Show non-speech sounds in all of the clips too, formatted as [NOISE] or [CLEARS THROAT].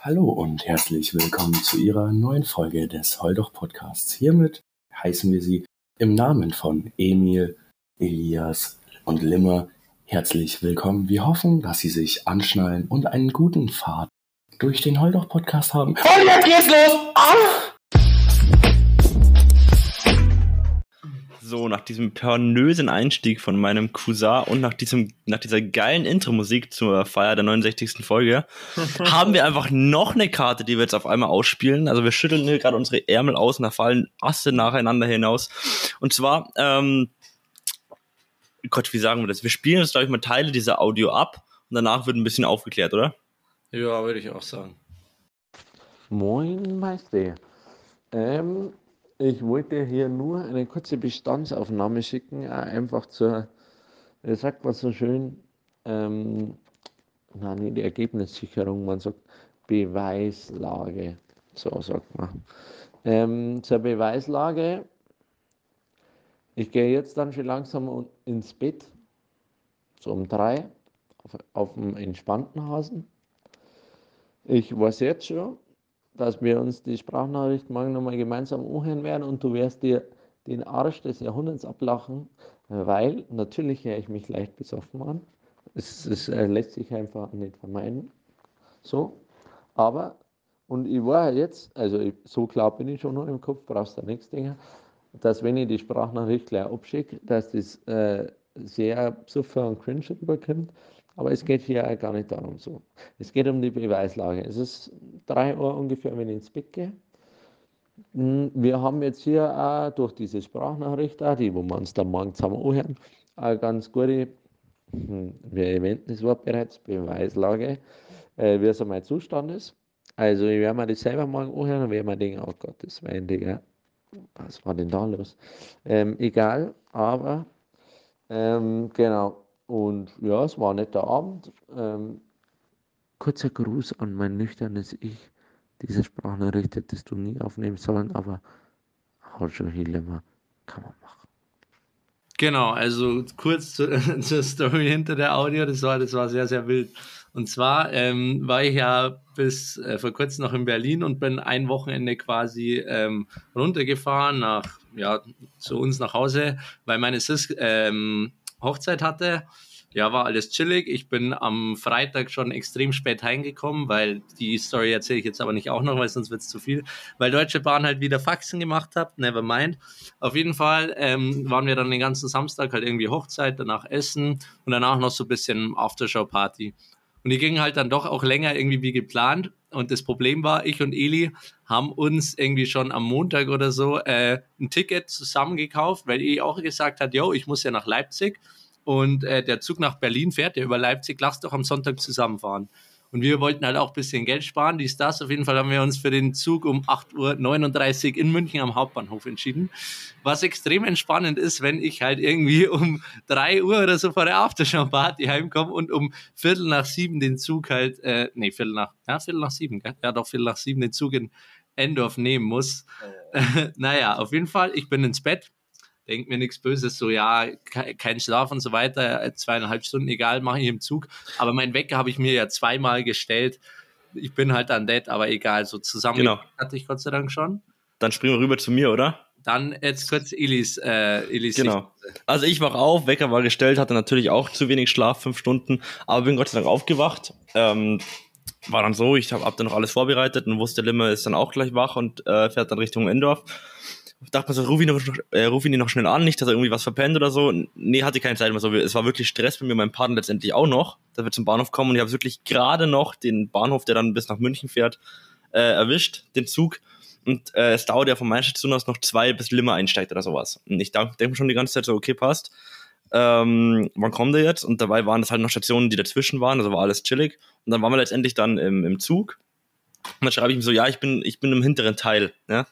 Hallo und herzlich willkommen zu Ihrer neuen Folge des Holdoch Podcasts. Hiermit heißen wir Sie im Namen von Emil, Elias und Limmer herzlich willkommen. Wir hoffen, dass Sie sich anschnallen und einen guten Pfad durch den Holdoch Podcast haben. Und jetzt geht's los! Ah! So, nach diesem pernösen Einstieg von meinem Cousin und nach, diesem, nach dieser geilen Intro-Musik zur Feier der 69. Folge [LAUGHS] haben wir einfach noch eine Karte, die wir jetzt auf einmal ausspielen. Also wir schütteln hier gerade unsere Ärmel aus und da fallen Asse nacheinander hinaus. Und zwar, ähm, Gott, wie sagen wir das? Wir spielen jetzt, glaube ich, mal Teile dieser Audio ab und danach wird ein bisschen aufgeklärt, oder? Ja, würde ich auch sagen. Moin, Meister. Ähm, ich wollte hier nur eine kurze Bestandsaufnahme schicken, äh, einfach zur, sagt was so schön, ähm, na, nicht die Ergebnissicherung, man sagt Beweislage, so sagt man. Ähm, zur Beweislage, ich gehe jetzt dann schon langsam ins Bett, so um drei, auf, auf dem entspannten Hasen. Ich weiß jetzt schon, dass wir uns die Sprachnachricht morgen nochmal gemeinsam anhören werden und du wirst dir den Arsch des Jahrhunderts ablachen, weil natürlich höre ich mich leicht besoffen an. Es, es äh, lässt sich einfach nicht vermeiden. So, aber, und ich war jetzt, also ich, so klar bin ich schon noch im Kopf, brauchst du nichts denken, dass wenn ich die Sprachnachricht gleich abschicke, dass das äh, sehr besoffen und cringe rüberkommt aber es geht hier gar nicht darum so. Es geht um die Beweislage. Es ist drei Uhr ungefähr, wenn ich ins Bett gehe. Hm, wir haben jetzt hier auch durch diese Sprachnachricht, auch, die wo wir uns dann morgen zusammen anhören, eine ganz gute, hm, wir erwähnten das Wort bereits, Beweislage, äh, wie so mein Zustand ist. Also ich werde mir das selber morgen anhören und werde mir denken, oh Gott, das war Digga, was war denn da los? Ähm, egal, aber ähm, genau, und ja, es war ein netter Abend. Ähm, kurzer Gruß an mein nüchternes Ich. Diese Sprachnachricht hättest du nie aufnehmen sollen, aber halt schon Hilema kann man machen. Genau, also kurz zu, [LAUGHS] zur Story hinter der Audio, das war, das war sehr, sehr wild. Und zwar ähm, war ich ja bis äh, vor kurzem noch in Berlin und bin ein Wochenende quasi ähm, runtergefahren nach, ja, zu uns nach Hause, weil meine Sis ähm, Hochzeit hatte. Ja, war alles chillig. Ich bin am Freitag schon extrem spät heimgekommen, weil die Story erzähle ich jetzt aber nicht auch noch, weil sonst wird es zu viel. Weil Deutsche Bahn halt wieder Faxen gemacht hat, never mind. Auf jeden Fall ähm, waren wir dann den ganzen Samstag halt irgendwie Hochzeit, danach Essen und danach noch so ein bisschen Aftershow-Party. Und die gingen halt dann doch auch länger irgendwie wie geplant. Und das Problem war, ich und Eli haben uns irgendwie schon am Montag oder so äh, ein Ticket zusammengekauft, weil Eli auch gesagt hat, yo, ich muss ja nach Leipzig und äh, der Zug nach Berlin fährt, der über Leipzig, lass doch am Sonntag zusammenfahren. Und wir wollten halt auch ein bisschen Geld sparen, die Stars. Auf jeden Fall haben wir uns für den Zug um 8.39 Uhr in München am Hauptbahnhof entschieden. Was extrem entspannend ist, wenn ich halt irgendwie um 3 Uhr oder so vor der Aftershow-Party heimkomme und um Viertel nach sieben den Zug halt, äh, nee, Viertel nach, ja, Viertel nach sieben, gell? Ja, doch, Viertel nach sieben den Zug in Endorf nehmen muss. Oh. [LAUGHS] naja, auf jeden Fall, ich bin ins Bett, denke mir nichts Böses, so ja, kein Schlaf und so weiter, zweieinhalb Stunden, egal, mache ich im Zug. Aber mein Wecker habe ich mir ja zweimal gestellt. Ich bin halt dann dead, aber egal, so zusammen genau. hatte ich Gott sei Dank schon. Dann springen wir rüber zu mir, oder? Dann jetzt kurz Elis, äh, Elis Genau. Sicht. Also ich wach auf, Wecker war gestellt, hatte natürlich auch zu wenig Schlaf, fünf Stunden, aber bin Gott sei Dank aufgewacht. Ähm, war dann so, ich habe hab dann noch alles vorbereitet und wusste, Limmer ist dann auch gleich wach und äh, fährt dann Richtung Endorf dachte mir so, ruf ihn, noch, äh, ruf ihn noch schnell an, nicht, dass er irgendwie was verpennt oder so. Nee, hatte keine Zeit mehr so. Es war wirklich Stress bei mir, mein Partner letztendlich auch noch, dass wir zum Bahnhof kommen und ich habe wirklich gerade noch den Bahnhof, der dann bis nach München fährt, äh, erwischt, den Zug. Und äh, es dauert ja von meiner Station aus noch zwei, bis Limmer einsteigt oder sowas. Und ich denke mir schon die ganze Zeit so, okay, passt. Ähm, wann kommt er jetzt? Und dabei waren das halt noch Stationen, die dazwischen waren, also war alles chillig. Und dann waren wir letztendlich dann im, im Zug. Und dann schreibe ich ihm so, ja, ich bin, ich bin im hinteren Teil. Ja?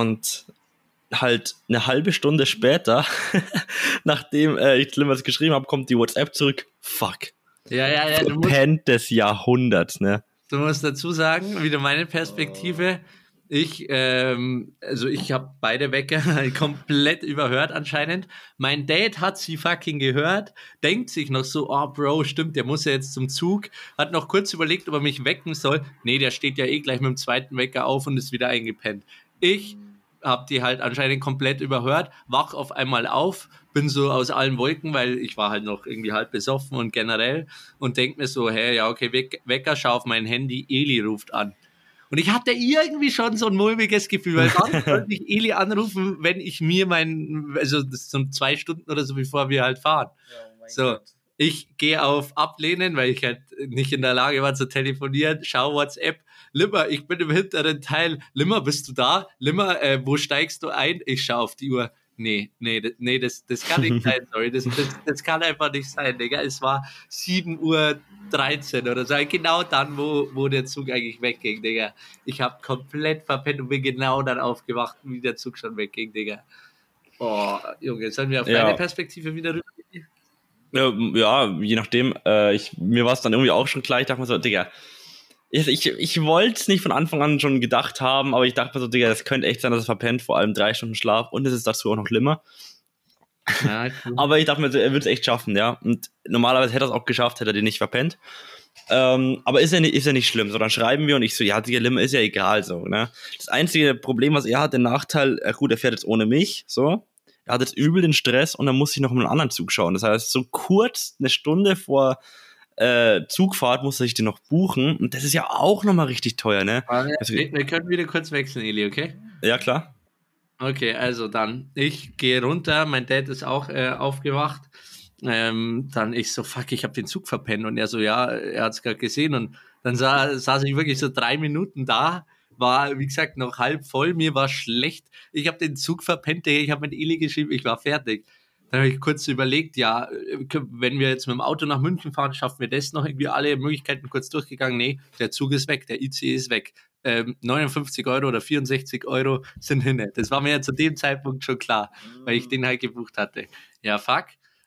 Und halt eine halbe Stunde später, [LAUGHS] nachdem äh, ich was geschrieben habe, kommt die WhatsApp zurück. Fuck. Ja, ja, ja. Du musst, des Jahrhunderts, ne? Du musst dazu sagen, wieder meine Perspektive. Ich, ähm, also ich habe beide Wecker [LAUGHS] komplett überhört anscheinend. Mein Dad hat sie fucking gehört, denkt sich noch so, oh Bro, stimmt, der muss ja jetzt zum Zug. Hat noch kurz überlegt, ob er mich wecken soll. Nee, der steht ja eh gleich mit dem zweiten Wecker auf und ist wieder eingepennt. Ich habe die halt anscheinend komplett überhört, wach auf einmal auf, bin so aus allen Wolken, weil ich war halt noch irgendwie halb besoffen und generell und denk mir so, hey, ja, okay, Wecker, schau auf mein Handy, Eli ruft an. Und ich hatte irgendwie schon so ein mulmiges Gefühl, weil sonst [LAUGHS] sollte ich Eli anrufen, wenn ich mir mein, also das sind zwei Stunden oder so, bevor wir halt fahren. Oh so, Gott. ich gehe auf Ablehnen, weil ich halt nicht in der Lage war zu telefonieren, schau WhatsApp, Limmer, ich bin im hinteren Teil, Limmer, bist du da? Limmer, äh, wo steigst du ein? Ich schau auf die Uhr. Nee, nee, nee, das, das kann nicht [LAUGHS] sein, sorry. Das, das, das kann einfach nicht sein, Digga. Es war 7 Uhr 13 oder so. Genau dann, wo, wo der Zug eigentlich wegging, Digga. Ich habe komplett verpennt und bin genau dann aufgewacht, wie der Zug schon wegging, Digga. Oh, Junge, sollen wir auf ja. deine Perspektive wieder rüber? Ja, ja, je nachdem. Äh, ich, mir war es dann irgendwie auch schon klar. Ich dachte mir so, Digga, ich, ich, wollte es nicht von Anfang an schon gedacht haben, aber ich dachte mir so, Digga, das könnte echt sein, dass er verpennt, vor allem drei Stunden Schlaf und es ist dazu auch noch schlimmer. Ja, [LAUGHS] aber ich dachte mir, er wird es echt schaffen, ja. Und normalerweise hätte er es auch geschafft, hätte er den nicht verpennt. Ähm, aber ist ja, nicht, ist ja nicht schlimm. So, dann schreiben wir und ich so, ja, Digga, Limmer ist ja egal, so, ne. Das einzige Problem, was er hat, der Nachteil, äh, gut, er fährt jetzt ohne mich, so. Er hat jetzt übel den Stress und dann muss ich noch einen anderen Zug schauen. Das heißt, so kurz, eine Stunde vor äh, Zugfahrt musste ich den noch buchen. Und das ist ja auch nochmal richtig teuer, ne? Wir, also, wir können wieder kurz wechseln, Eli, okay? Ja, klar. Okay, also dann, ich gehe runter, mein Dad ist auch äh, aufgewacht. Ähm, dann ich so, fuck, ich habe den Zug verpennt. Und er so, ja, er hat es gerade gesehen. Und dann sah, saß ich wirklich so drei Minuten da, war, wie gesagt, noch halb voll. Mir war schlecht. Ich habe den Zug verpennt, ich habe mit Eli geschrieben, ich war fertig. Dann habe ich kurz überlegt, ja, wenn wir jetzt mit dem Auto nach München fahren, schaffen wir das noch irgendwie alle Möglichkeiten kurz durchgegangen. Nee, der Zug ist weg, der ICE ist weg. Ähm, 59 Euro oder 64 Euro sind hinne. Das war mir ja zu dem Zeitpunkt schon klar, weil ich den halt gebucht hatte. Ja, fuck.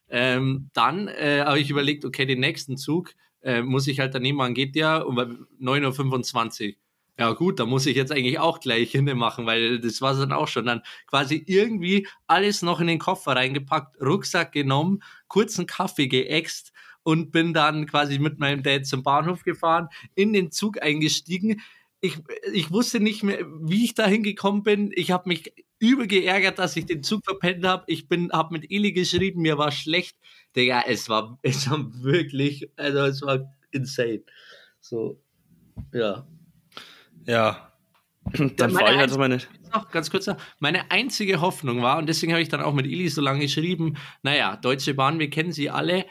Ähm, dann äh, habe ich überlegt, okay, den nächsten Zug äh, muss ich halt daneben machen, geht ja um 9.25 Uhr ja gut, da muss ich jetzt eigentlich auch gleich hinne machen, weil das war dann auch schon. Dann quasi irgendwie alles noch in den Koffer reingepackt, Rucksack genommen, kurzen Kaffee geäxt und bin dann quasi mit meinem Dad zum Bahnhof gefahren, in den Zug eingestiegen. Ich, ich wusste nicht mehr, wie ich da hingekommen bin. Ich habe mich übel geärgert, dass ich den Zug verpennt habe. Ich bin, habe mit Eli geschrieben, mir war schlecht. Digga, es war, es war wirklich, also es war insane. So, ja. Ja. [CLEARS THROAT] Dann fahre ich halt meine. Noch ganz kurz noch. Meine einzige Hoffnung war, und deswegen habe ich dann auch mit Ili so lange geschrieben: naja, Deutsche Bahn, wir kennen sie alle.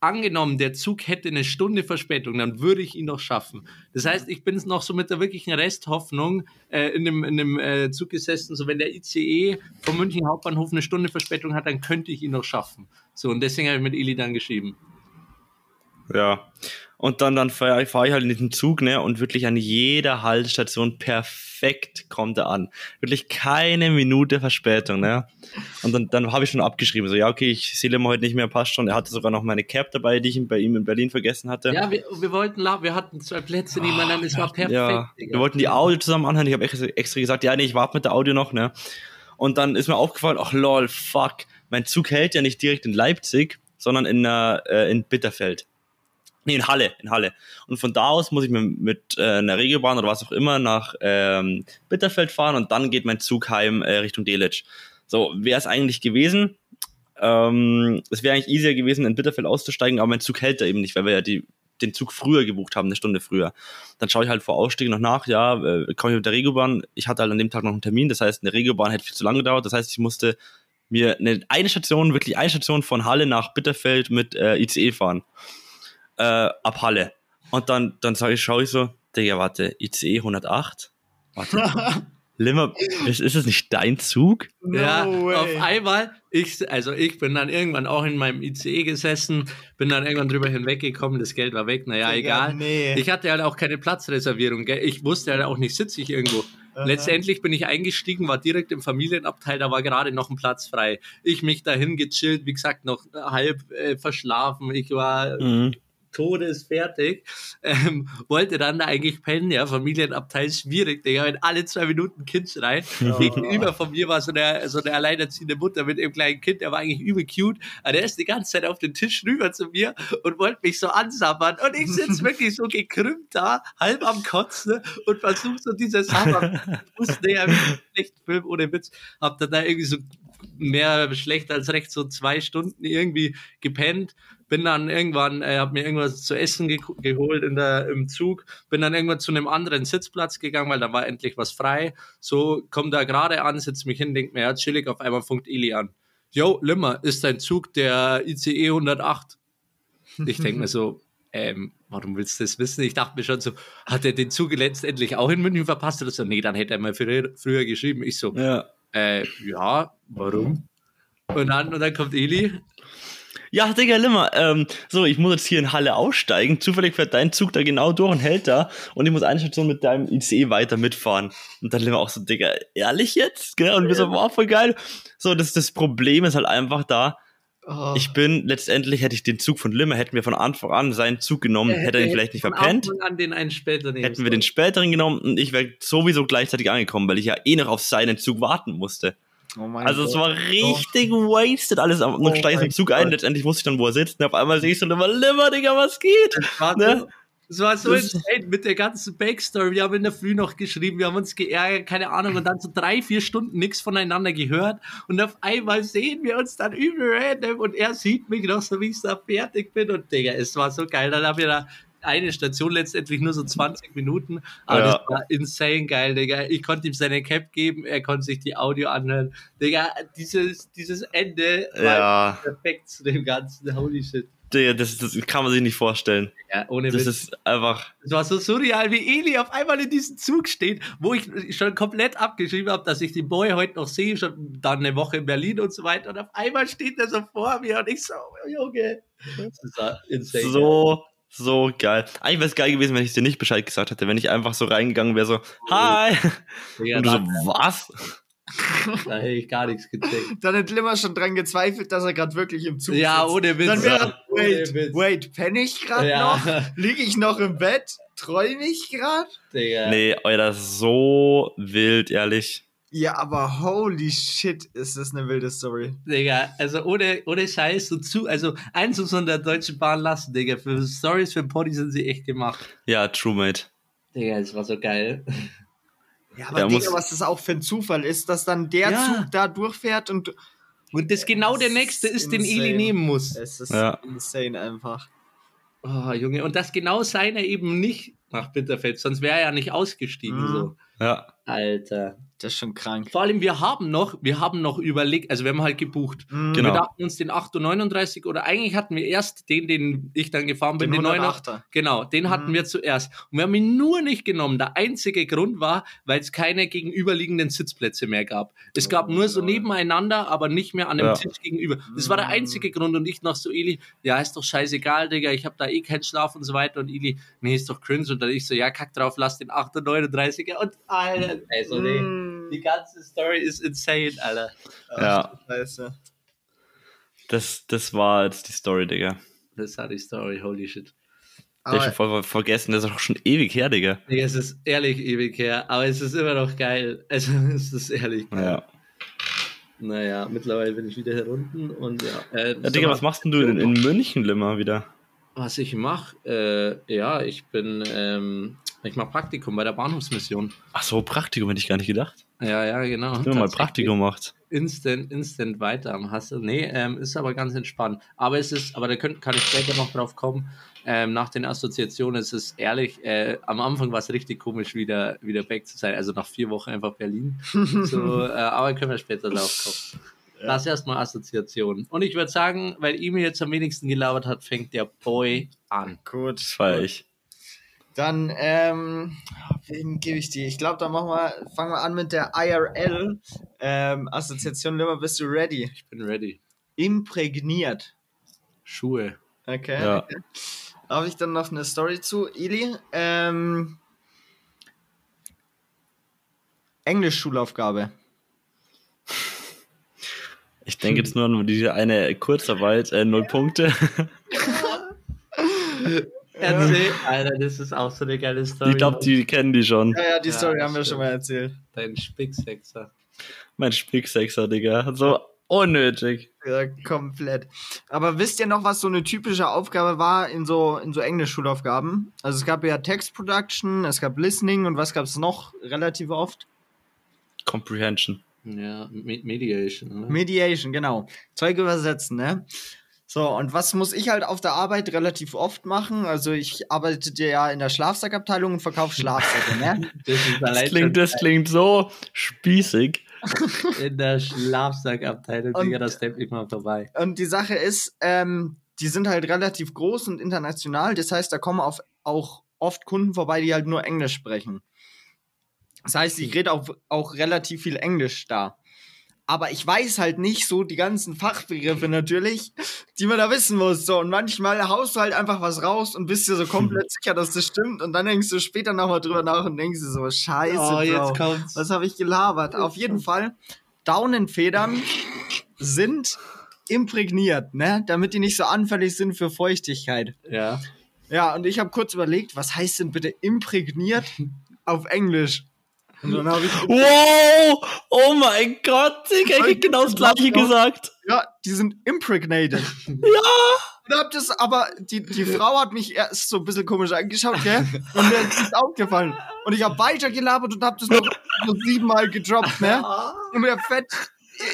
Angenommen, der Zug hätte eine Stunde Verspätung, dann würde ich ihn noch schaffen. Das heißt, ich bin noch so mit der wirklichen Resthoffnung äh, in dem, in dem äh, Zug gesessen, so wenn der ICE vom München Hauptbahnhof eine Stunde Verspätung hat, dann könnte ich ihn noch schaffen. So, und deswegen habe ich mit Ili dann geschrieben. Ja. Und dann, dann fahre fahr ich halt in diesen Zug, ne, und wirklich an jeder Haltestation perfekt kommt er an. Wirklich keine Minute Verspätung, ne. Und dann, dann habe ich schon abgeschrieben, so, ja, okay, ich sehe ihn heute nicht mehr, passt schon. Er hatte sogar noch meine Cap dabei, die ich bei ihm in Berlin vergessen hatte. Ja, wir, wir wollten, wir hatten zwei Plätze nebeneinander, es war perfekt. Ja, wir wollten die Audio zusammen anhören. Ich habe extra gesagt, ja, nee, ich warte mit der Audio noch, ne. Und dann ist mir aufgefallen, ach lol, fuck, mein Zug hält ja nicht direkt in Leipzig, sondern in, äh, in Bitterfeld. Nee, in Halle, in Halle. Und von da aus muss ich mit, mit äh, einer Regiobahn oder was auch immer nach ähm, Bitterfeld fahren und dann geht mein Zug heim äh, Richtung Delitzsch. So, wäre es eigentlich gewesen. Ähm, es wäre eigentlich easier gewesen, in Bitterfeld auszusteigen, aber mein Zug hält da eben nicht, weil wir ja die, den Zug früher gebucht haben, eine Stunde früher. Dann schaue ich halt vor Ausstieg noch nach, ja, äh, komme ich mit der Regiobahn. Ich hatte halt an dem Tag noch einen Termin, das heißt, eine Regiobahn hätte viel zu lange gedauert. Das heißt, ich musste mir eine, eine Station, wirklich eine Station von Halle nach Bitterfeld mit äh, ICE fahren äh, ab Halle. Und dann, dann sage ich, schaue ich so, Digga, warte, ICE 108? Warte. [LAUGHS] Limmer, ist, ist es nicht dein Zug? No ja, way. auf einmal, ich, also ich bin dann irgendwann auch in meinem ICE gesessen, bin dann irgendwann drüber hinweggekommen, das Geld war weg, naja, egal. Nee. Ich hatte halt auch keine Platzreservierung, gell? ich wusste halt auch nicht, sitze ich irgendwo. Aha. Letztendlich bin ich eingestiegen, war direkt im Familienabteil, da war gerade noch ein Platz frei. Ich mich dahin gechillt, wie gesagt, noch halb äh, verschlafen, ich war... Mhm todesfertig, ähm, wollte dann da eigentlich pennen, ja, Familienabteil schwierig, Digga, wenn alle zwei Minuten ein Kind schreit. [LAUGHS] Oh. Gegenüber von mir war so eine, so eine alleinerziehende Mutter mit ihrem kleinen Kind, der war eigentlich übel cute, aber der ist die ganze Zeit auf den Tisch rüber zu mir und wollte mich so ansabbern und ich sitze wirklich so gekrümmt da, halb am Kotzen und versuche so dieses Hammer, ich wusste ja, echt Film ohne Witz, hab dann da irgendwie so mehr schlecht als recht so zwei Stunden irgendwie gepennt. Bin dann irgendwann, äh, habe mir irgendwas zu essen ge geholt in der, im Zug, bin dann irgendwann zu einem anderen Sitzplatz gegangen, weil da war endlich was frei. So, komm da gerade an, setz mich hin, denk mir, ja, chillig, auf einmal funkt Eli an. Yo, Limmer, ist dein Zug der ICE 108? Ich denk mir so, ähm, warum willst du das wissen? Ich dachte mir schon so, hat er den Zug letztendlich auch in München verpasst oder so? Nee, dann hätte er mal früher, früher geschrieben. Ich so, Ja. äh, ja, warum? Und dann, und dann kommt Eli. Ja, Digga, Limmer, ähm, so, ich muss jetzt hier in Halle aussteigen. Zufällig fährt dein Zug da genau durch und hält da. Und ich muss eine Station mit deinem ICE weiter mitfahren. Und dann Limmer auch so, Digga, ehrlich jetzt? Gell? Und wir so, wow, voll geil. So, das, das Problem ist halt einfach da. Oh. Ich bin, letztendlich hätte ich den Zug von Limmer, hätten wir von Anfang an seinen Zug genommen, hätte er ihn vielleicht nicht verpennt. An den einen später nehmen Hätten wir den späteren genommen und ich wäre sowieso gleichzeitig angekommen, weil ich ja eh noch auf seinen Zug warten musste. Oh Also es Gott. war richtig wasted alles. Und dann Oh steige ich im Zug ein, Gott. letztendlich wusste ich dann, wo er sitzt. Und auf einmal sehe ich so immer, Limmer, Digga, was geht? Ne? so, das war so insane mit der ganzen Backstory. Wir haben in der Früh noch geschrieben, wir haben uns geärgert, keine Ahnung, und dann so drei, vier Stunden nichts voneinander gehört. Und auf einmal sehen wir uns dann übel random und er sieht mich noch so, wie ich da fertig bin. Und Digga, es war so geil. Dann haben wir da eine Station letztendlich nur so 20 Minuten, aber Ja. das war insane geil, Digga. Ich konnte ihm seine Cap geben, er konnte sich die Audio anhören. Digga, dieses, dieses Ende war Ja, perfekt zu dem ganzen Holy Shit. Digga, das, das kann man sich nicht vorstellen. Ja, ohne Das Witz. ist einfach, Es war so surreal, wie Eli auf einmal in diesem Zug steht, wo ich schon komplett abgeschrieben habe, dass ich den Boy heute noch sehe, schon dann eine Woche in Berlin und so weiter. Und auf einmal steht er so vor mir und ich so, oh, Junge. Das war insane. so, so geil. Eigentlich wäre es geil gewesen, wenn ich dir nicht Bescheid gesagt hätte, wenn ich einfach so reingegangen wäre, so, hi. Ja, Und du so, was? da hätte ich gar nichts gecheckt. Dann hat Limmer schon dran gezweifelt, dass er gerade wirklich im Zug Ja, sitzt. ohne Witz. Dann wäre, Ohne wait, Witz. wait, penne ich gerade Ja. noch? Liege ich noch im Bett? Träume ich gerade? Digga. Nee, Alter, so wild, ehrlich. Ja, aber holy shit, ist das eine wilde Story. Digga, also ohne, ohne Scheiß, so zu, also eins muss man der Deutschen Bahn lassen, Digga. Für Stories für Poddy sind sie echt gemacht. Ja, True Mate. Digga, es war so geil. Ja, aber Ja, Digga, muss- was das auch für ein Zufall ist, dass dann der Ja. Zug da durchfährt und Und das genau der Das nächste ist ist, den Eli insane. nehmen muss. es ist Ja. insane einfach. Oh, Junge, und dass genau seiner eben nicht nach Bitterfeld, sonst wäre er ja nicht ausgestiegen. Mhm. So. Ja. Alter. Das ist schon krank. Vor allem, wir haben noch, wir haben noch überlegt, also wir haben halt gebucht. Mhm. Genau. Wir dachten uns den 839 oder eigentlich hatten wir erst den, den ich dann gefahren bin, Den den, 108er. Genau, den hatten Mhm. wir zuerst. Und wir haben ihn nur nicht genommen. Der einzige Grund war, weil es keine gegenüberliegenden Sitzplätze mehr gab. Es gab nur so Oh. nebeneinander, aber nicht mehr an dem Ja. Tisch gegenüber. Das war der Mhm. einzige Grund. Und ich noch so, Eli, ja, ist doch scheißegal, Digga, ich habe da eh keinen Schlaf und so weiter. Und Eli, nee, ist doch cringe. Und dann ich so, ja, kack drauf, lass den 839er. Und Alter, also nee. Die ganze Story ist insane, Alter. Ja. Scheiße. Das, das war jetzt die Story, Digga. Das war die Story, holy shit. Der ist Aber schon voll vergessen, das ist auch schon ewig her, Digga. Digga, es ist ehrlich ewig her, aber es ist immer noch geil. Also, [LAUGHS] es ist ehrlich geil. Ja. Naja, mittlerweile bin ich wieder hier unten und ja. Äh, ja Digga, was machst denn du in, in München, Limmer, wieder? Was ich mache, äh, ja, ich bin, ähm, ich mache Praktikum bei der Bahnhofsmission. Ach so, Praktikum hätte ich gar nicht gedacht. Ja, ja, genau. Dass du mal. Praktikum macht. Instant, instant weiter am Hassel. Nee, ähm, ist aber ganz entspannt. Aber es ist, aber da könnt, kann ich später noch drauf kommen. Ähm, nach den Assoziationen ist es ehrlich, äh, am Anfang war es richtig komisch, wieder, wieder back zu sein. Also nach vier Wochen einfach Berlin. [LAUGHS] So, äh, aber können wir später drauf kommen. Das erstmal Assoziationen. Und ich würde sagen, weil Emil jetzt am wenigsten gelabert hat, fängt der Boy an. gut. Das feier ich. Dann, ähm, wen gebe ich die? Ich glaube, dann machen wir, fangen wir an mit der IRL. Ähm, Assoziation Limmer, bist du ready? Ich bin ready. Imprägniert. Schuhe. Okay. Ja. Habe ich dann noch eine Story zu? Ili, ähm, Englisch-Schulaufgabe. Ich denke jetzt nur an diese eine Kurzarbeit, äh, null Punkte. [LAUGHS] Erzähl, Alter, das ist auch so eine geile Story. Ich glaube, die kennen die schon. Ja, ja, die Ja, Story haben wir schon mal erzählt. Dein Spicksexer. Mein Spicksexer, Digga. So unnötig. Ja, komplett. Aber wisst ihr noch, was so eine typische Aufgabe war in so, in so Englisch-Schulaufgaben? Also es gab ja Text Production, es gab Listening und was gab es noch relativ oft? Comprehension. Ja, Me Mediation. Ne? Mediation, genau. Zeug übersetzen, ne? So, und was muss ich halt auf der Arbeit relativ oft machen? Also ich arbeite ja in der Schlafsackabteilung und verkaufe Schlafsäcke, ne? [LAUGHS] Das Das klingt, das klingt so spießig. [LAUGHS] in der Schlafsackabteilung, Und- Digga, das steppt ich mal vorbei. Und die Sache ist, ähm, die sind halt relativ groß und international. Das heißt, da kommen auf, auch oft Kunden vorbei, die halt nur Englisch sprechen. Das heißt, ich rede auch, auch relativ viel Englisch da. Aber ich weiß halt nicht so die ganzen Fachbegriffe natürlich, die man da wissen muss. So, und manchmal haust du halt einfach was raus und bist dir so komplett [LAUGHS] sicher, dass das stimmt. Und dann denkst du später nochmal drüber nach und denkst dir so, scheiße, Oh, jetzt kommt's. Was habe ich gelabert? Auf jeden Fall, Daunenfedern sind imprägniert, ne? Damit die nicht so anfällig sind für Feuchtigkeit. Ja. Ja, und ich habe kurz überlegt, was heißt denn bitte imprägniert auf Englisch? Wow! Oh mein Gott, Digga, ich hab genau das gleiche gesagt. ja, die sind impregnated. [LAUGHS] Ja! Und hab das, aber die, die Frau hat mich erst so ein bisschen komisch angeschaut, gell? Und mir ist aufgefallen. Und ich habe weiter gelabert und hab das noch so siebenmal gedroppt, ne? Und mit der Fett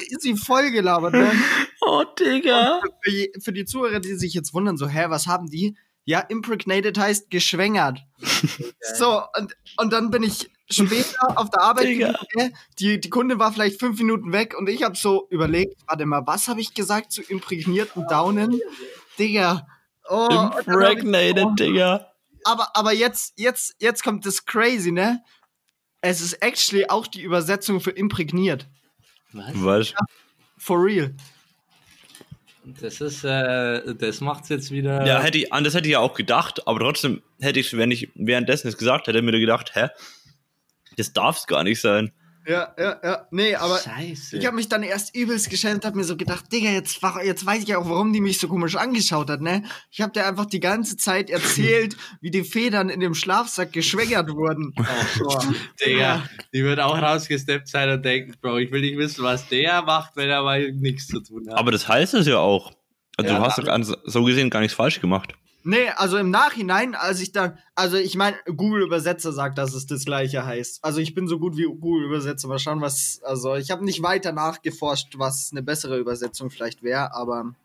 ist sie voll gelabert, ne? Oh, Digga. für, für die Zuhörer, die sich jetzt wundern, so, hä, was haben die? Ja, impregnated heißt geschwängert. [LAUGHS] so, und, und dann bin ich später auf der Arbeit, gell? die, die Kunde war vielleicht fünf Minuten weg und ich habe so überlegt, warte mal, was habe ich gesagt zu imprägnierten Daunen? Digga. Oh, hab ich- Impregnated, Digga. aber, aber jetzt, jetzt, jetzt kommt das crazy, ne? Es ist actually auch die Übersetzung für imprägniert. Was? Was? For real. Das ist, äh, das macht's jetzt wieder. Ja, hätte ich, an das hätte ich ja auch gedacht, aber trotzdem hätte ich, wenn ich währenddessen es gesagt hätte, mir gedacht, hä? Das darf's gar nicht sein. Ja, ja, ja. Nee, aber Scheiße. Ich habe mich dann erst übelst geschämt, hab mir so gedacht, Digga, jetzt, jetzt weiß ich ja auch, warum die mich so komisch angeschaut hat, ne? Ich habe dir einfach die ganze Zeit erzählt, [LAUGHS] wie die Federn in dem Schlafsack geschwängert wurden. Oh, Digga, die wird auch rausgesteppt sein und denken, Bro, ich will nicht wissen, was der macht, wenn er mal nichts zu tun hat. Aber das heißt es ja auch. Also Ja, du hast doch so gesehen gar nichts falsch gemacht. Nee, also im Nachhinein, als ich dann, also ich meine, Google Übersetzer sagt, dass es das gleiche heißt. Also ich bin so gut wie Google Übersetzer, mal schauen, was, also ich habe nicht weiter nachgeforscht, was eine bessere Übersetzung vielleicht wäre, aber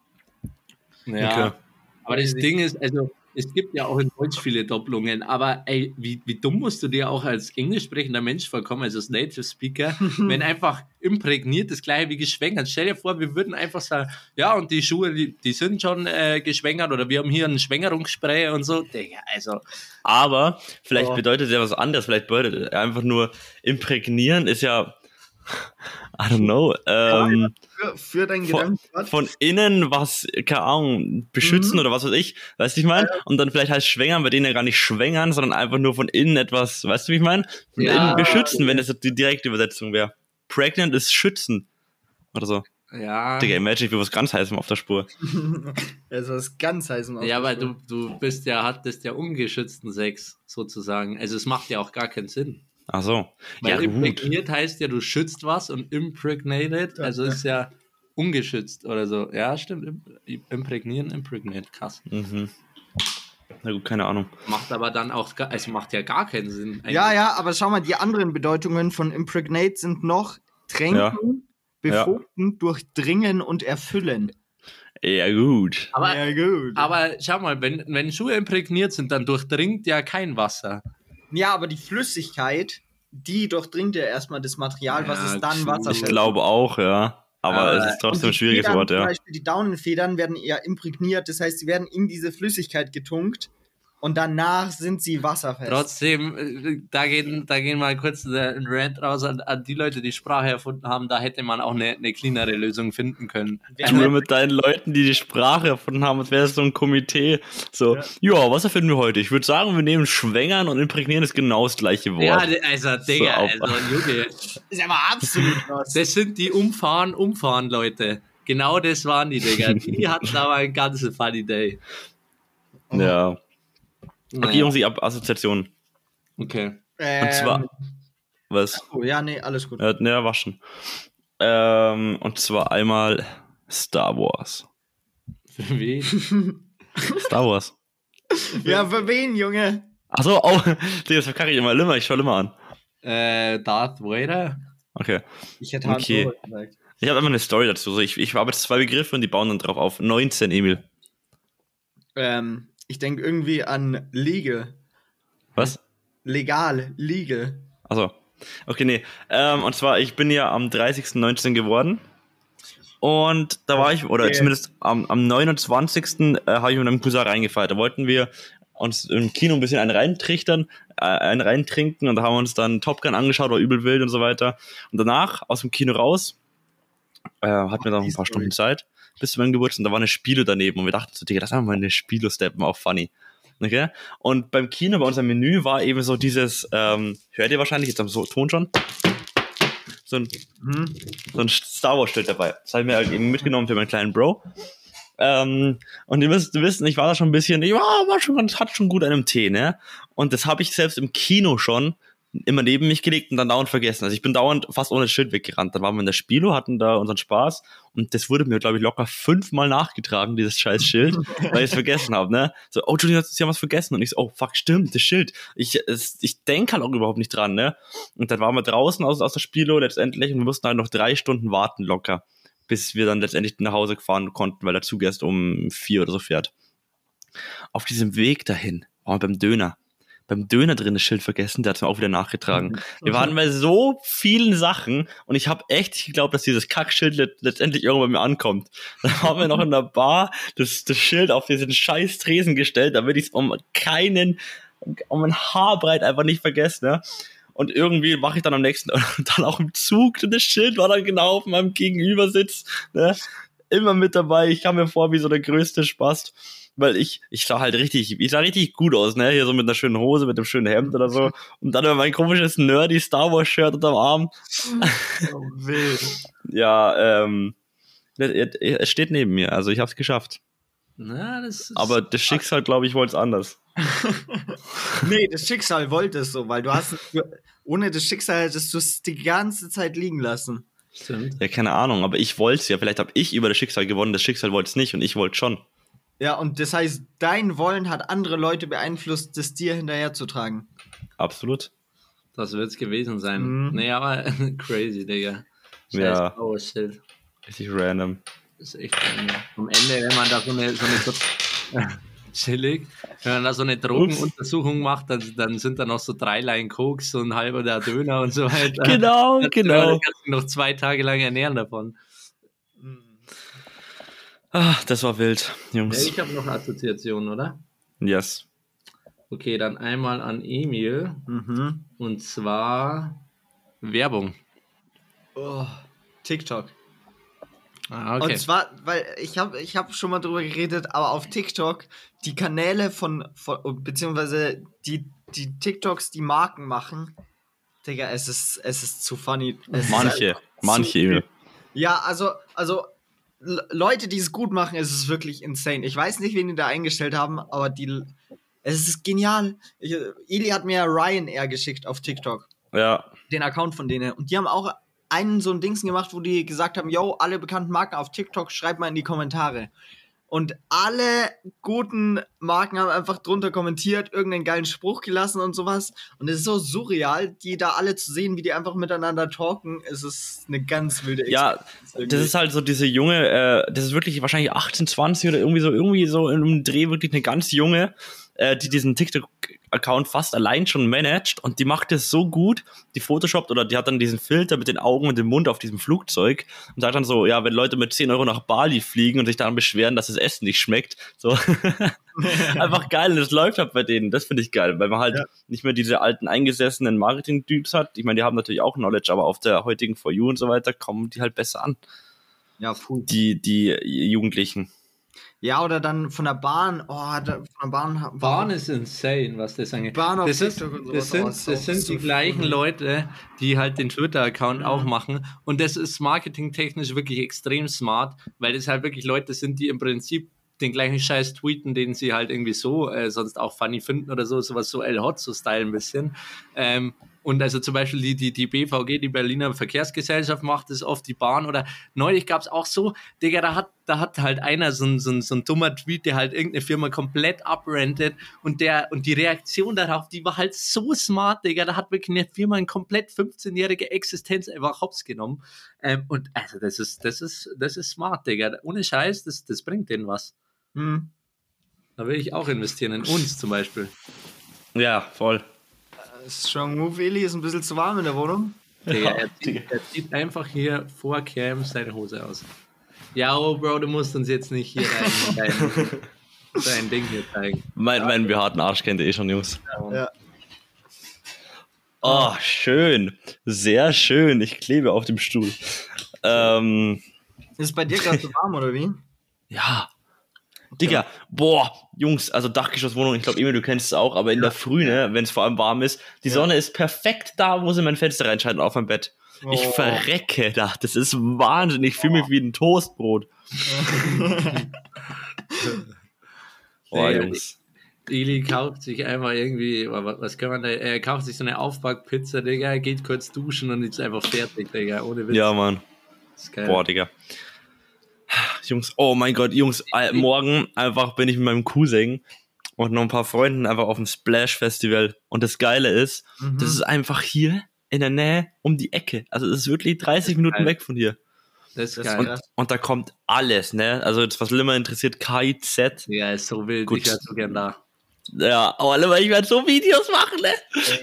ja. Okay. Aber das Ding ist, also, es gibt ja auch in Deutsch viele Doppelungen, aber ey, wie, wie dumm musst du dir auch als englisch sprechender Mensch vorkommen, also als Native Speaker, [LAUGHS] wenn einfach imprägniert das gleiche wie geschwängert. Stell dir vor, wir würden einfach sagen, ja, und die Schuhe, die, die sind schon äh, geschwängert oder wir haben hier ein Schwängerungsspray und so. Digga, also, Aber vielleicht Oh. bedeutet es ja was anderes. Vielleicht bedeutet einfach nur imprägnieren ist ja, I don't know, ähm, für, für deinen Vor- Gedanken. was? von innen was, keine Ahnung, beschützen Mhm. oder was weiß ich. Weißt du, wie ich meine? Und dann vielleicht heißt schwängern, bei denen ja gar nicht schwängern, sondern einfach nur von innen etwas, weißt du, wie ich meine? Von Ja. innen beschützen, wenn das die direkte Übersetzung wäre. Pregnant ist schützen. Oder so. ja. Digga, imagine, ich will was ganz heißem auf der Spur. [LAUGHS] Das ist ganz heiß. Ja, aber du, du bist ja, hattest ja ungeschützten Sex, sozusagen. Also es macht ja auch gar keinen Sinn. Ach so. Weil Ja, gut. imprägniert heißt ja, du schützt was und impregnated, also ist ja ungeschützt oder so. Ja, stimmt. Im- Imprägnieren, impregnate, krass. Mhm. Na gut, keine Ahnung. Macht aber dann auch, gar- also macht ja gar keinen Sinn. eigentlich. Ja, ja, aber schau mal, die anderen Bedeutungen von impregnate sind noch tränken, Ja. befruchten, durchdringen und erfüllen. Ja, gut. Aber, ja, gut. aber schau mal, wenn, wenn Schuhe imprägniert sind, dann durchdringt ja kein Wasser. Ja, aber die Flüssigkeit, die durchdringt ja erstmal das Material, was Ja, es dann wasserfest Ich glaube auch, ja. Aber Aber- es ist trotzdem ein schwieriges Federn, Wort, Zum ja. Beispiel die Daunenfedern werden eher imprägniert, das heißt, sie werden in diese Flüssigkeit getunkt und danach sind sie wasserfest. Trotzdem, äh, da gehen, da gehen mal kurz äh, ein Rant raus an, an die Leute, die Sprache erfunden haben. Da hätte man auch eine, eine cleanere Lösung finden können. Wer- Du mit deinen Leuten, die die Sprache erfunden haben, als wäre es so ein Komitee. So, ja. was erfinden wir heute? Ich würde sagen, wir nehmen Schwängern und imprägnieren ist genau das gleiche Wort. Ja, also, Digga, auf- also, Junge. ist aber absolut [LAUGHS] was. Das sind die Umfahren, Umfahren, Leute. Genau das waren die, Digga. Die [LAUGHS] hatten aber einen ganzen Funny Day. ja. Okay, Jungs, ich hab Assoziationen. Okay. Ähm, Und zwar, was? Oh, ja, nee, alles gut. Äh, ne, waschen. Ähm, und zwar einmal Star Wars. Für wen? [LAUGHS] Star Wars. Ja, für wen, Junge? Achso, oh, [LAUGHS] das verkacke ich immer. Limmer, ich schau Limmer an. äh, Darth Vader? Okay. Ich hätte Okay. Han Solo gesagt. Ich habe immer eine Story dazu. So, ich, ich habe jetzt zwei Begriffe und die bauen dann drauf auf. 19, Emil. Ähm, ich denke irgendwie an Legal. Was? Legal, legal. Achso. Okay, nee. Ähm, und zwar, ich bin ja am 30.19 geworden. Und da war ich, oder Okay. zumindest am, am 29. Äh, habe ich mit einem Cousin reingefeiert. Da wollten wir uns im Kino ein bisschen einen reintrichtern, äh, einen reintrinken und da haben wir uns dann Top Gun angeschaut, war übel wild und so weiter. Und danach aus dem Kino raus, äh, hatten wir dann noch ein paar Story. Stunden Zeit bis zu meinem Geburtstag und da war eine Spiele daneben und wir dachten so, Digga, das ist einfach mal eine Spiele-Steppen, auch funny. Okay? Und beim Kino, bei unserem Menü war eben so dieses, ähm, hört ihr wahrscheinlich jetzt am so Ton schon? So ein, Hm? so ein Star Wars Schild dabei. Das habe ich mir halt eben mitgenommen für meinen kleinen Bro. Ähm, und ihr müsst wissen, ich war da schon ein bisschen, ich war, war schon hat schon gut einen Tee, ne? Und das habe ich selbst im Kino schon immer neben mich gelegt und dann dauernd vergessen. Also ich bin dauernd fast ohne Schild weggerannt. Dann waren wir in der Spielo, hatten da unseren Spaß und das wurde mir, glaube ich, locker fünfmal nachgetragen, dieses scheiß Schild, [LAUGHS] weil ich es vergessen habe, ne? So, oh, Entschuldigung, Sie haben was vergessen. Und ich so, oh, fuck, stimmt, das Schild. Ich, es, ich denke halt auch überhaupt nicht dran, ne? Und dann waren wir draußen aus, aus der Spielo letztendlich und wir mussten halt noch drei Stunden warten locker, bis wir dann letztendlich nach Hause fahren konnten, weil der Zug erst um vier oder so fährt. Auf diesem Weg dahin waren wir beim Döner. Beim Döner drin das Schild vergessen, der hat mir auch wieder nachgetragen. Wir waren bei so vielen Sachen und ich habe echt geglaubt, dass dieses Kackschild let letztendlich irgendwann bei mir ankommt. [LAUGHS] Dann haben wir noch in der Bar das, das Schild auf diesen scheiß Tresen gestellt, damit ich es um keinen, um ein Haarbreit einfach nicht vergesse. Ne? Und irgendwie mache ich dann am nächsten [LAUGHS] dann auch im Zug und das Schild war dann genau auf meinem Gegenübersitz. Ne? Immer mit dabei. Ich kam mir vor wie so der größte Spast. Weil ich, ich sah halt richtig, ich sah richtig gut aus, ne? Hier so mit einer schönen Hose, mit einem schönen Hemd oder so. Und dann mein komisches nerdy Star Wars Shirt unterm Arm. Oh, wild. [LAUGHS] Ja, ähm, es steht neben mir, also ich hab's geschafft. Na, das. Aber das Schicksal, glaube ich, wollte es anders. [LAUGHS] Nee, das Schicksal wollte es so, weil du hast ohne das Schicksal hättest du es die ganze Zeit liegen lassen. Stimmt. Ja, keine Ahnung, aber ich wollte es ja. Vielleicht habe ich über das Schicksal gewonnen, das Schicksal wollte es nicht und ich wollte schon. Ja, und das heißt, dein Wollen hat andere Leute beeinflusst, das dir hinterherzutragen. Absolut. Das wird's gewesen sein. Mhm. Nee, aber [LAUGHS] crazy, Digga. Scheiß Ja. Power Shit. Richtig random. Das ist echt ähm, am Ende, wenn man da so eine, so eine [LAUGHS] chillig, wenn man da so eine Drogenuntersuchung macht, dann, dann sind da noch so drei Line Koks und halber der Döner und so weiter. Genau, du- genau. kannst du noch zwei Tage lang ernähren davon. Ah, das war wild, Ja, Jungs. ich habe noch Assoziationen, oder? Yes. Okay, dann einmal an Emil Mhm. und zwar Werbung. Oh, TikTok. Ah, okay. Und zwar, weil ich habe ich hab schon mal drüber geredet, aber auf TikTok die Kanäle von, von beziehungsweise die, die TikToks, die Marken machen, Digga, es ist, es ist zu funny. Es ist Manche, manche zu-. Ja, also, also Le- Leute, die es gut machen, es ist wirklich insane. Ich weiß nicht, wen die da eingestellt haben, aber die, es ist genial. Ich, Eli hat mir Ryanair geschickt auf TikTok Ja, den Account von denen. Und die haben auch einen so ein Dings gemacht, wo die gesagt haben, yo, alle bekannten Marken auf TikTok, schreibt mal in die Kommentare. Und alle guten Marken haben einfach drunter kommentiert, irgendeinen geilen Spruch gelassen und sowas. Und es ist so surreal, die da alle zu sehen, wie die einfach miteinander talken. Es ist eine ganz wilde ja, Experience das ist halt so diese junge, äh, das ist wirklich wahrscheinlich 18, 20 oder irgendwie so, irgendwie so in einem Dreh wirklich eine ganz junge, äh, die diesen TikTok-Account fast allein schon managt und die macht das so gut, die photoshoppt oder die hat dann diesen Filter mit den Augen und dem Mund auf diesem Flugzeug und sagt dann so, ja, wenn Leute mit 10 Euro nach Bali fliegen und sich daran beschweren, dass das Essen nicht schmeckt, so [LAUGHS] [LAUGHS] einfach geil und das läuft halt bei denen, das finde ich geil, weil man halt Ja. nicht mehr diese alten eingesessenen Marketing-Typs hat, ich meine, die haben natürlich auch Knowledge, aber auf der heutigen For You und so weiter kommen die halt besser an ja, cool. die, die Jugendlichen. Ja, oder dann von der Bahn. Oh, da, von der Bahn. war- Bahn ist insane, was das angeht. Bahn auf das, TikTok und das sowas, sind, das sind so die gleichen funny. Leute, die halt den Twitter-Account Mhm. auch machen. Und das ist marketingtechnisch wirklich extrem smart, weil das halt wirklich Leute sind, die im Prinzip den gleichen Scheiß tweeten, den sie halt irgendwie so äh, sonst auch funny finden oder so, sowas so El Hotzo-Style ein bisschen. Ähm, und also zum Beispiel die, die, die BVG, die Berliner Verkehrsgesellschaft, macht das oft, die Bahn. Oder neulich gab es auch so, Digga, da hat, da hat halt einer so ein, so, so ein dummer Tweet, der halt irgendeine Firma komplett abrentet und der und die Reaktion darauf, die war halt so smart, Digga. Da hat wirklich eine Firma eine komplett 15-jährige Existenz einfach hops genommen. Ähm, und also das ist, das ist, das ist smart, Digga. Ohne Scheiß, das, das bringt denen was. Hm. Da will ich auch investieren, in uns zum Beispiel. Ja, voll. Strong Move, Eli, ist ein bisschen zu warm in der Wohnung. Digga, er, zieht, er zieht einfach hier vor Cam seine Hose aus. Ja, oh Bro, du musst uns jetzt nicht hier dein, [LAUGHS] dein, dein Ding hier zeigen. Mein, meinen behaarten Arsch kennt ihr eh schon, Jungs. Ja. Oh, schön. Sehr schön. Ich klebe auf dem Stuhl. Ähm, Ist bei dir gerade so warm, oder wie? ja. Digga, boah, Jungs, also Dachgeschosswohnung, ich glaube, Emil, du kennst es auch, aber in der Früh, ne, wenn es vor allem warm ist, die. Sonne ist perfekt da, wo sie mein Fenster reinschalten auf mein Bett. Ich Oh. verrecke da. Das ist Wahnsinn. Ich fühle mich wie ein Toastbrot. [LAUGHS] Oh, Jungs. Eli kauft sich einfach irgendwie, wa- was kann man da, er kauft sich so eine Aufbackpizza, Digga, geht kurz duschen und ist einfach fertig, Digga, ohne Witz. Ja, Mann. Das ist geil. Boah, Digga. Jungs, oh mein Gott, Jungs, morgen einfach bin ich mit meinem Cousin und noch ein paar Freunden einfach auf dem Splash Festival. Und das Geile ist, Mhm. das ist einfach hier in der Nähe um die Ecke. Also es ist wirklich 30 Minuten geil. weg von hier. Das ist Das- geil. Und, Ja. und da kommt alles, ne? Also jetzt, was Limmer interessiert, KIZ. ja, ist so wild, Gut. ich wäre so gern da. Ja, aber Limmer, ich werde so Videos machen, ne?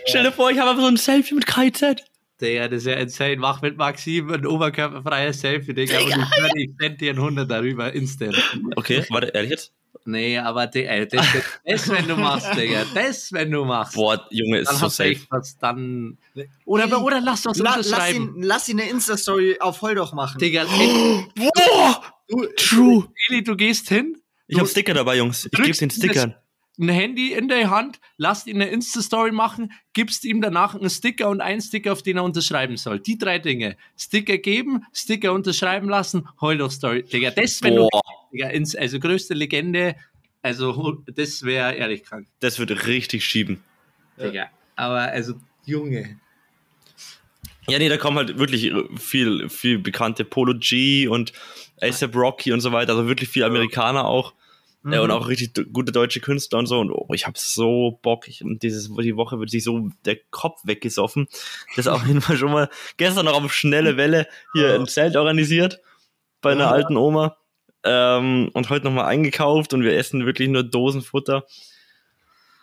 Stell dir vor, ich habe einfach so ein Selfie mit KIZ. Digga, das ist ja insane. Mach mit Maxim ein oberkörperfreies Selfie, Digga. Und ich schwöre, ich send dir ein 100 darüber, instant. Okay, warte, ehrlich jetzt? Nee, aber Digga, ey, das, das, [LAUGHS] das, wenn du machst, Digga. Das, wenn du machst. Boah, Junge, ist dann so safe. was, dann. Oder, oder lass uns La, lass, ihn, lass ihn eine Insta-Story auf Holdoch machen. Digga, ey, Boah, du, true. Eli, du gehst hin, Ich hab Sticker dabei, Jungs. Ich gebe drückst den das- Stickern. Ein Handy in der Hand, lasst ihn eine Insta-Story machen, gibst ihm danach einen Sticker und einen Sticker, auf den er unterschreiben soll. Die drei Dinge. Sticker geben, Sticker unterschreiben lassen, heul doch Story. Digga, das, wenn Boah, du, Digga, ins, also größte Legende, also das wäre ehrlich krank, das wird richtig schieben. Digga. Aber also, Junge. Ja, nee, da kommen halt wirklich viel, viel bekannte Polo G und ASAP Rocky und so weiter, also wirklich viel Amerikaner auch. Mhm. Ja, und auch richtig gute deutsche Künstler und so. Und oh, ich hab so Bock. Ich, und dieses, die Woche wird sich so der Kopf weggesoffen. Das ist auf jeden Fall schon mal gestern noch auf schnelle Welle hier ein Zelt organisiert bei einer Ja. alten Oma. Ähm, und heute nochmal eingekauft und wir essen wirklich nur Dosenfutter.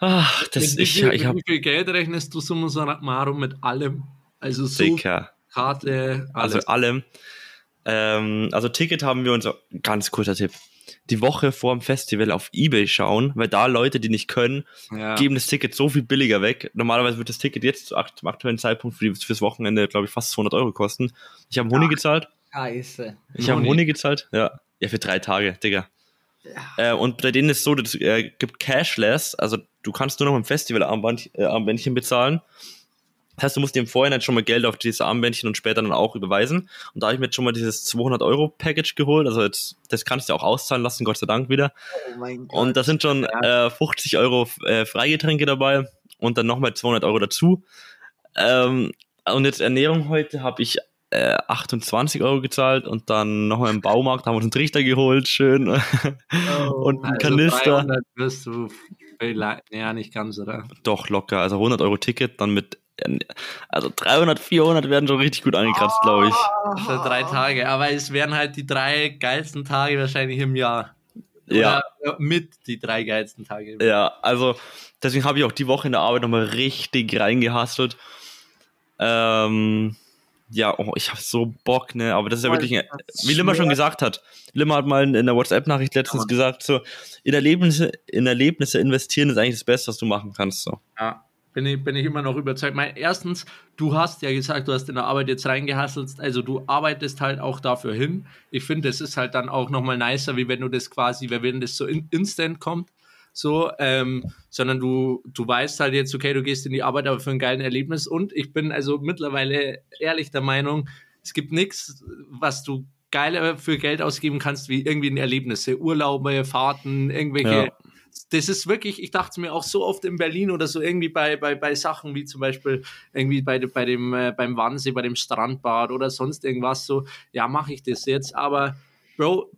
Ach, das ich hab wie viel Geld rechnest du summa summarum mit allem? Also so dicker. Karte, alles. Also allem. Ähm, also Ticket haben wir uns, ganz kurzer Tipp, die Woche vor dem Festival auf Ebay schauen, weil da Leute, die nicht können, ja. geben das Ticket so viel billiger weg. Normalerweise wird das Ticket jetzt zum aktuellen Zeitpunkt für die, fürs Wochenende, glaube ich, fast 200 Euro kosten. Ich habe einen Huni gezahlt. Scheiße. Ich habe einen Huni. Gezahlt. Ja. Ja, für drei Tage, Digga. Äh, und bei denen ist es so, das äh, gibt Cashless, also du kannst nur noch im Festival-Armband, äh, bezahlen. Das heißt, du musst dir im Vorhinein schon mal Geld auf dieses Armbändchen und später dann auch überweisen. Und da habe ich mir jetzt schon mal dieses 200-Euro-Package geholt. Also jetzt, das kannst du auch auszahlen lassen, Gott sei Dank wieder. Oh mein Gott. Und da sind schon äh, 50 Euro äh, Freigetränke dabei und dann nochmal 200 Euro dazu. Ähm, und jetzt Ernährung heute habe ich äh, 28 Euro gezahlt und dann nochmal im Baumarkt haben wir uns einen Trichter geholt, schön. [LAUGHS] und einen also Kanister. 300 wirst du, vielleicht- ja, nicht ganz, oder? Doch, locker. Also 100 Euro Ticket, dann mit, also 300, 400 werden schon richtig gut angekratzt, glaube ich. Für drei Tage. Aber es wären halt die drei geilsten Tage wahrscheinlich im Jahr. Ja. Oder mit die drei geilsten Tage im Jahr. Ja, also deswegen habe ich auch die Woche in der Arbeit nochmal richtig reingehastelt. Ähm, ja, oh, ich habe so Bock, ne? Aber das ist ja wirklich, wie Limmer schon gesagt hat. Limmer hat mal in der WhatsApp-Nachricht letztens Mann. gesagt, so, in Erlebnisse, in Erlebnisse investieren ist eigentlich das Beste, was du machen kannst. So. Ja, bin ich, bin ich immer noch überzeugt. Mein, erstens, du hast ja gesagt, du hast in der Arbeit jetzt reingehasselt, also du arbeitest halt auch dafür hin. Ich finde, das ist halt dann auch nochmal nicer, wie wenn du das quasi, wenn das so in, instant kommt. So, ähm, sondern du, du weißt halt jetzt, okay, du gehst in die Arbeit, aber für ein geiles Erlebnis. Und ich bin also mittlerweile ehrlich der Meinung, es gibt nichts, was du geiler für Geld ausgeben kannst, wie irgendwie Erlebnisse, Urlaube, Fahrten, irgendwelche. Ja. Das ist wirklich, ich dachte mir auch so oft in Berlin oder so irgendwie bei, bei, bei Sachen wie zum Beispiel irgendwie bei, bei dem, äh, beim Wannsee, bei dem Strandbad oder sonst irgendwas so, ja, mache ich das jetzt, aber Bro,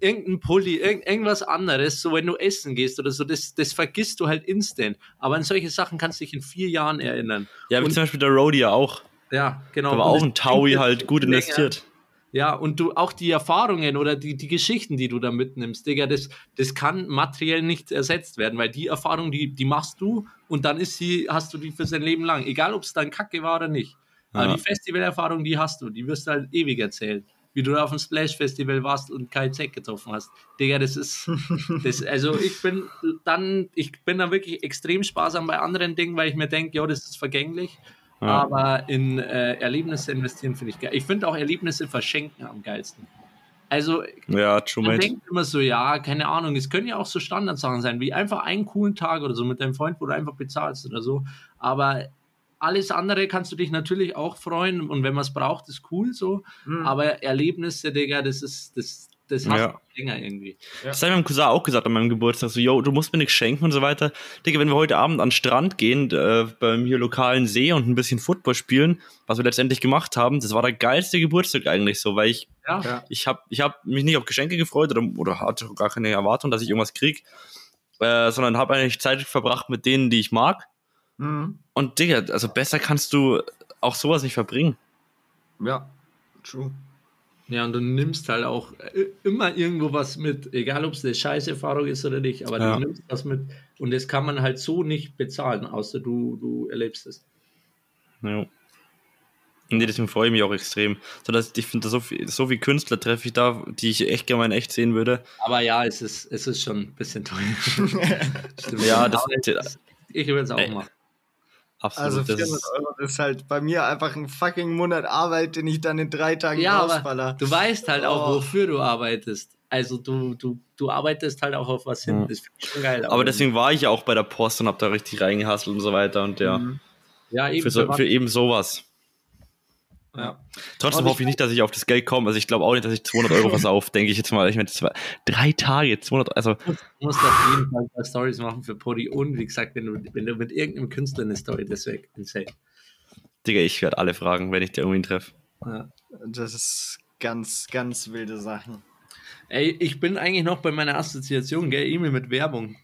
irgendein Pulli, irgend, irgendwas anderes, so wenn du essen gehst oder so, das, das vergisst du halt instant. Aber an solche Sachen kannst du dich in vier Jahren erinnern. Ja, wie Und- zum Beispiel der Roadie auch. Ja, genau. Da war Und auch ein Taui halt gut investiert. Ja, und du auch die Erfahrungen oder die, die Geschichten, die du da mitnimmst, Digga, das, das kann materiell nicht ersetzt werden, weil die Erfahrung, die, die machst du und dann ist sie, hast du die für sein Leben lang. Egal, ob es dann Kacke war oder nicht. Aber Ja. die Festivalerfahrung, die hast du, die wirst du halt ewig erzählen. Wie du da auf dem Splash-Festival warst und Kai Zeck getroffen hast. Digga, das ist. [LAUGHS] Das, also ich bin dann, ich bin da wirklich extrem sparsam bei anderen Dingen, weil ich mir denke, ja, das ist vergänglich. Ja. Aber in äh, Erlebnisse investieren finde ich geil. Ich finde auch Erlebnisse verschenken am geilsten. Also Ja, True man Mate. denkt immer so, ja, keine Ahnung, es können ja auch so Standardsachen sein, wie einfach einen coolen Tag oder so mit deinem Freund, wo du einfach bezahlst oder so. Aber alles andere kannst du dich natürlich auch freuen und wenn man es braucht, ist cool so. Mhm. Aber Erlebnisse, Digga, das ist, das, das hast Ja. länger irgendwie. Das habe ich meinem Cousin auch gesagt an meinem Geburtstag. So, yo, du musst mir nichts schenken und so weiter. Digga, wenn wir heute Abend an den Strand gehen, äh, beim hier lokalen See und ein bisschen Football spielen, was wir letztendlich gemacht haben, das war der geilste Geburtstag eigentlich so, weil ich, Ja, Ja. ich habe ich hab mich nicht auf Geschenke gefreut oder, oder hatte gar keine Erwartung, dass ich irgendwas krieg, äh, sondern habe eigentlich Zeit verbracht mit denen, die ich mag. Mhm. Und Digga, also besser kannst du auch sowas nicht verbringen. Ja, true. Ja, und du nimmst halt auch äh, immer irgendwo was mit, egal ob es eine Scheißerfahrung ist oder nicht, aber Ja. du nimmst was mit und das kann man halt so nicht bezahlen, außer du, du erlebst es. Ja. Nee, deswegen freue ich mich auch extrem. So, dass ich finde, so, viel- so viele Künstler treffe ich da, die ich echt gerne mal in echt sehen würde. Aber ja, es ist, es ist schon ein bisschen teuer. [LAUGHS] [LAUGHS] Ja, das- es ist- ich würde es auch Ey, machen. Absolut. Also das 400 ist, Euro ist halt bei mir einfach ein fucking Monat Arbeit, den ich dann in drei Tagen Ja, aber rausballer. du weißt halt auch, Oh. wofür du arbeitest. Also du, du, du arbeitest halt auch auf was hin. Ja. Das finde ich schon geil. aber deswegen war ich ja auch bei der Post und habe da richtig reingehasselt und so weiter. Und ja, Mhm. ja, eben für, so, was- für eben sowas. Ja. Trotzdem hoffe ich nicht, dass ich auf das Geld komme. Also ich glaube auch nicht, dass ich 200 Euro versauf, [LAUGHS] denke ich jetzt mal. Ich meine, das war drei Tage, 200 also Du musst auf jeden Fall ein paar Stories machen für Podi und wie gesagt, wenn du, wenn du mit irgendeinem Künstler eine Story, das wäre insane. Digga, ich werde alle fragen, wenn ich da irgendwen treffe. Ja. Das ist ganz, ganz wilde Sachen. Ey, ich bin eigentlich noch bei meiner Assoziation, gell, E-Mail mit Werbung.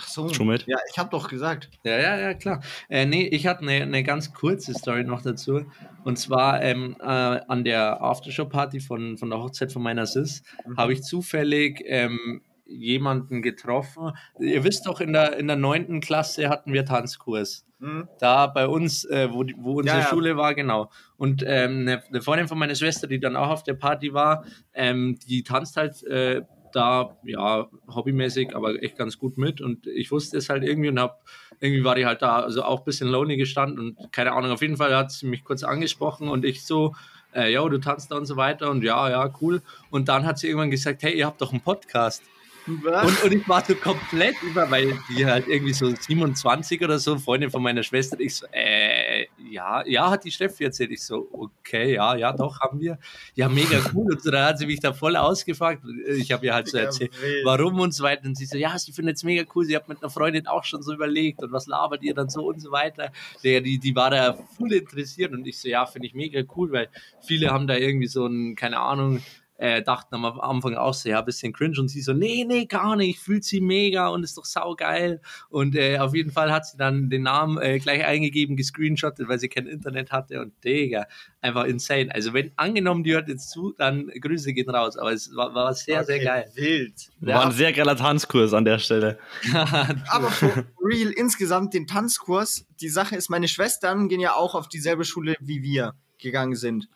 Ach so. Schon mit? Ja, ich habe doch gesagt. Ja, ja, ja, klar. Äh, nee, ich hatte eine, eine ganz kurze Story noch dazu. Und zwar ähm, äh, an der Aftershow-Party von, von der Hochzeit von meiner Sis habe ich zufällig ähm, jemanden getroffen. Ihr wisst doch, in der, in der neunten Klasse hatten wir Tanzkurs. Mhm. Da bei uns, äh, wo, wo unsere Ja, ja. Schule war, genau. Und ähm, eine, eine Freundin von meiner Schwester, die dann auch auf der Party war, ähm, die tanzt halt äh, da, ja, hobbymäßig, aber echt ganz gut mit. Und ich wusste es halt irgendwie und hab, irgendwie war die halt da, also auch ein bisschen lonely gestanden und keine Ahnung, auf jeden Fall hat sie mich kurz angesprochen und ich so, äh, du tanzt da und so weiter und ja, ja, cool. Und dann hat sie irgendwann gesagt, hey, ihr habt doch einen Podcast. Und, und ich war so komplett über, weil die halt irgendwie so 27 oder so, Freundin von meiner Schwester, ich so, äh, ja, ja, hat die Steffi erzählt. Ich so, okay, ja, ja, doch, haben wir. Ja, mega cool. Und so, dann hat sie mich da voll ausgefragt. Ich habe ihr halt so erzählt, warum und so weiter. Und sie so, ja, sie findet es mega cool. Sie hat mit einer Freundin auch schon so überlegt und was labert ihr dann so und so weiter. Der, die, die war da voll interessiert und ich so, ja, finde ich mega cool, weil viele haben da irgendwie so ein, keine Ahnung, äh, dachten am Anfang auch so, ja, bisschen cringe und sie so, nee, nee, gar nicht, fühlt sie mega und ist doch saugeil und äh, auf jeden Fall hat sie dann den Namen äh, gleich eingegeben, gescreenshottet, weil sie kein Internet hatte und Digga, einfach insane. Also wenn angenommen, die hört jetzt zu, dann Grüße gehen raus, aber es war, war sehr, sehr Okay, geil. Wild. War ein sehr geiler Tanzkurs an der Stelle. [LAUGHS] Aber for real, insgesamt den Tanzkurs, die Sache ist, meine Schwestern gehen ja auch auf dieselbe Schule wie wir gegangen sind.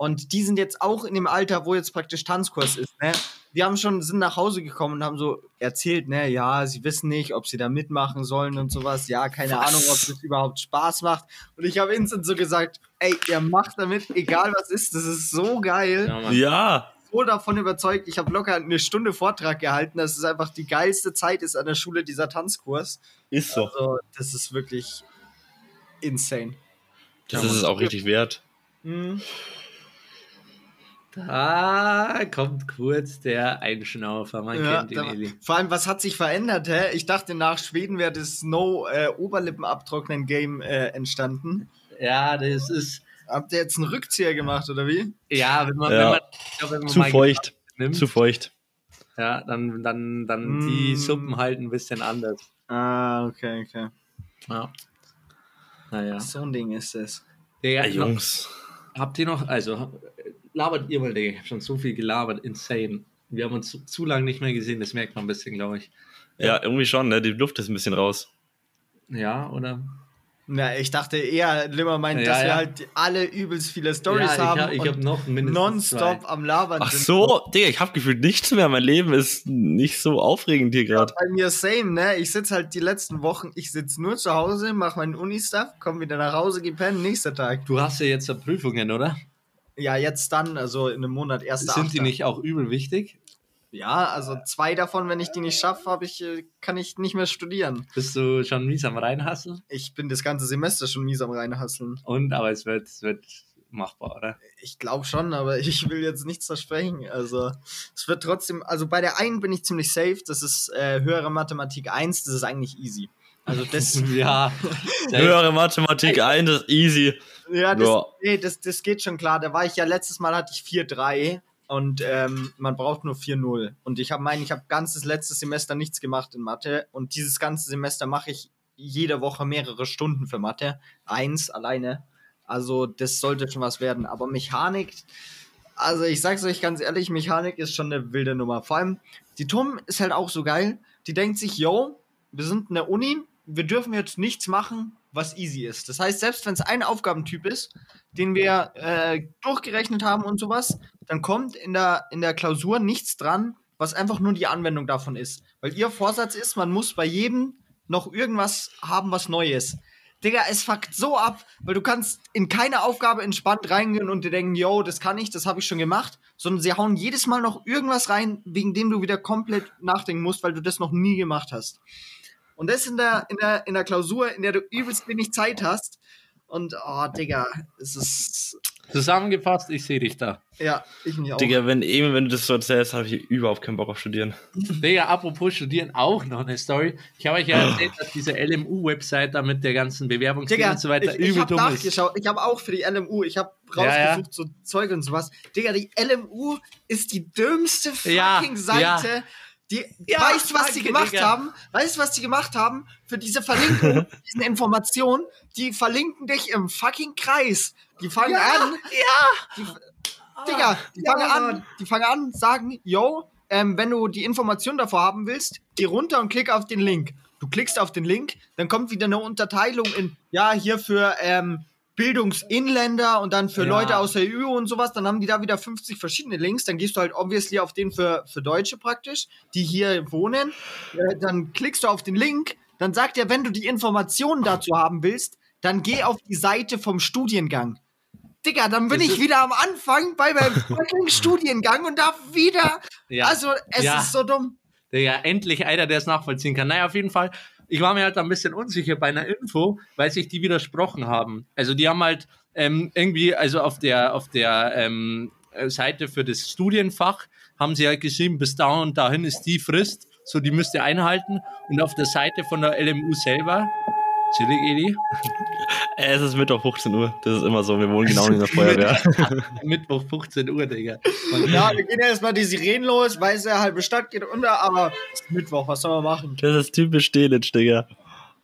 Und die sind jetzt auch in dem Alter, wo jetzt praktisch Tanzkurs ist, ne? Die haben schon, sind nach Hause gekommen und haben so erzählt, ne, ja, sie wissen nicht, ob sie da mitmachen sollen und sowas. Ja, keine Was? Ahnung, ob das überhaupt Spaß macht. Und ich habe instant so gesagt, ey, ihr macht damit, egal was ist, das ist so geil Ja. Ja, so davon überzeugt, ich habe locker eine Stunde Vortrag gehalten, dass es einfach die geilste Zeit ist an der Schule, dieser Tanzkurs. ist so. Also, das ist wirklich insane. Das ist es auch richtig wert. Mhm. Da kommt kurz der Einschnaufer. Man Ja, kennt ihn, da, Eli. vor allem, was hat sich verändert, hä? Ich dachte, nach Schweden wäre das Snow-Oberlippen-Abtrocknen-Game äh, entstanden. Ja, das ist. Habt ihr jetzt einen Rückzieher gemacht, oder wie? Ja, wenn man, Ja. wenn man, glaub, wenn man Zu feucht. nimmt, Zu feucht. ja, dann, dann, dann die Mm. Suppen halt ein bisschen anders. Ah, okay, okay. Ja. Naja. So ein Ding ist es. Ja, Jungs. Habt ihr noch, also labert ihr mal, Digga, ich hab schon so viel gelabert, insane. Wir haben uns zu, zu lange nicht mehr gesehen, das merkt man ein bisschen, glaube ich. Ja, irgendwie schon, ne? Die Luft ist ein bisschen raus. Ja, oder? Na, ich dachte eher, Limmer meint, Ja, dass wir ja. halt alle übelst viele Stories ja, haben hab, ich und hab noch mindestens nonstop zwei. am Labern Ach sind. so, Digga, ich hab gefühlt nichts mehr. Mein Leben ist nicht so aufregend hier gerade. Bei mir same, ne? Ich sitze halt die letzten Wochen, ich sitze nur zu Hause, mache meinen Uni-Stuff, komme wieder nach Hause, gepennt, nächster Tag. Du hast ja jetzt ja Prüfungen, oder? Ja, jetzt dann, also in einem Monat, erster Sind die Achter. nicht auch übel wichtig? Ja, also zwei davon, wenn ich die nicht schaffe, habe ich, äh, kann ich nicht mehr studieren. Bist du schon mies am Reinhasseln? Ich bin das ganze Semester schon mies am reinhasseln. Und, aber es wird, es wird machbar, oder? Ich glaube schon, aber [LAUGHS] ich will jetzt nichts versprechen. Also es wird trotzdem, also bei der einen bin ich ziemlich safe, das ist äh, höhere Mathematik 1, das ist eigentlich easy. Also [LAUGHS] das, ja. Höhere Mathematik 1 ist easy. ja, das, Ja. Nee, das, das geht schon klar. Da war ich ja letztes Mal hatte ich 4-3 und ähm, man braucht nur 4-0. Und ich habe meine, ich habe ganzes letztes Semester nichts gemacht in Mathe und dieses ganze Semester mache ich jede Woche mehrere Stunden für Mathe. Eins alleine. Also das sollte schon was werden. Aber Mechanik, also ich sag's euch ganz ehrlich, Mechanik ist schon eine wilde Nummer. Vor allem, die Tum ist halt auch so geil. Die denkt sich, yo, wir sind in der Uni, wir dürfen jetzt nichts machen, was easy ist. Das heißt, selbst wenn es ein Aufgabentyp ist, den wir äh, durchgerechnet haben und sowas, dann kommt in der, in der Klausur nichts dran, was einfach nur die Anwendung davon ist. Weil ihr Vorsatz ist, man muss bei jedem noch irgendwas haben, was neu ist. Digga, es fuckt so ab, weil du kannst in keine Aufgabe entspannt reingehen und dir denken, yo, das kann ich, das habe ich schon gemacht, sondern sie hauen jedes Mal noch irgendwas rein, wegen dem du wieder komplett nachdenken musst, weil du das noch nie gemacht hast. Und das in der, in der, in der Klausur, in der du übelst wenig Zeit hast. Und, oh, Digga, es ist, Zusammengefasst, ich sehe dich da. ja, ich mich auch. Digga, wenn Emil, wenn du das so erzählst, habe ich überhaupt keinen Bock auf Studieren. Digga, apropos Studieren, auch noch eine Story. Ich habe euch ja erzählt, dass diese LMU-Website da mit der ganzen Digga, und so weiter ich, ich übel habe dumm ist. nachgeschaut. Ich habe auch für die LMU, ich habe Ja, ja. rausgesucht, so Zeug und sowas. Digga, die LMU ist die dümmste fucking Ja, Seite. Ja. Die, Ja, weißt du, was die gemacht Digga. haben? Weißt du, was die gemacht haben? Für diese Verlinkung, [LAUGHS] diesen Informationen, die verlinken dich im fucking Kreis. Die fangen an, Ja! Digga, die Ja, fangen an, die fangen an, sagen, yo, ähm, wenn du die Information davor haben willst, geh runter und klick auf den Link. Du klickst auf den Link, dann kommt wieder eine Unterteilung in, ja, hier für ähm, Bildungsinländer und dann für Ja. Leute aus der EU und sowas, dann haben die da wieder 50 verschiedene Links, dann gehst du halt obviously auf den für, für Deutsche praktisch, die hier wohnen, äh, dann klickst du auf den Link, dann sagt er, wenn du die Informationen dazu haben willst, dann geh auf die Seite vom Studiengang. Digga, dann bin ich wieder am Anfang bei meinem [LAUGHS] Studiengang und darf wieder. Ja. Also, es Ja. ist so dumm. Digga, endlich einer, der es nachvollziehen kann. Naja, auf jeden Fall. Ich war mir halt ein bisschen unsicher bei einer Info, weil sich die widersprochen haben. Also die haben halt ähm, irgendwie, also auf der, auf der ähm, äh, Seite für das Studienfach haben sie halt geschrieben, bis da und dahin ist die Frist, so die müsst ihr einhalten. Und auf der Seite von der LMU selber, chillig, Edi, Äh, Es ist Mittwoch 15 Uhr. Das ist immer so. Wir wohnen genau in der [LAUGHS] Feuerwehr. Mittwoch 15 Uhr, Digga. Man- Ja, wir gehen erstmal die Sirenen los, weiß er, halbe Stadt geht unter, aber es ist Mittwoch, was soll man machen? Das ist typisch Delitzsch, Digga.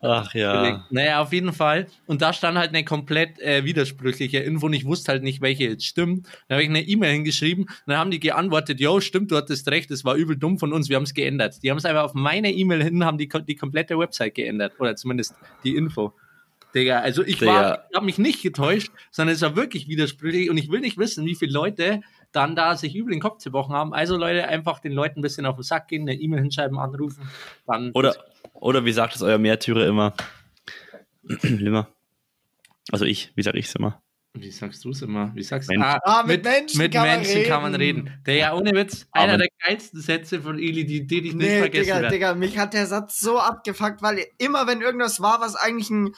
Ach ja. Naja, auf jeden Fall. Und da stand halt eine komplett äh, widersprüchliche Info und ich wusste halt nicht, welche jetzt stimmt. Dann habe ich eine E-Mail hingeschrieben und dann haben die geantwortet, yo, stimmt, du hattest recht, das war übel dumm von uns, wir haben es geändert. Die haben es einfach auf meine E-Mail hin, haben die, die komplette Website geändert. Oder zumindest die Info. Digga, also ich war, ich habe mich nicht getäuscht, sondern es war wirklich widersprüchlich und ich will nicht wissen, wie viele Leute dann da sich übel den Kopf zerbrochen haben. Also Leute, einfach den Leuten ein bisschen auf den Sack gehen, eine E-Mail hinschreiben, anrufen, dann Oder, oder wie sagt es euer Märtyrer immer? [CLEARS THROAT] Limmer. Also ich, wie sag ich's immer? Wie sagst du es immer? Wie sagst du? Mensch. Ah, Ah, mit mit, Menschen mit kann man Menschen kann man reden. Der ja ohne Witz, Aber- einer der geilsten Sätze von Eli, die, die ich nicht Nee, vergessen Digga, werde. Digga, mich hat der Satz so abgefuckt, weil immer wenn irgendwas war, was eigentlich ein,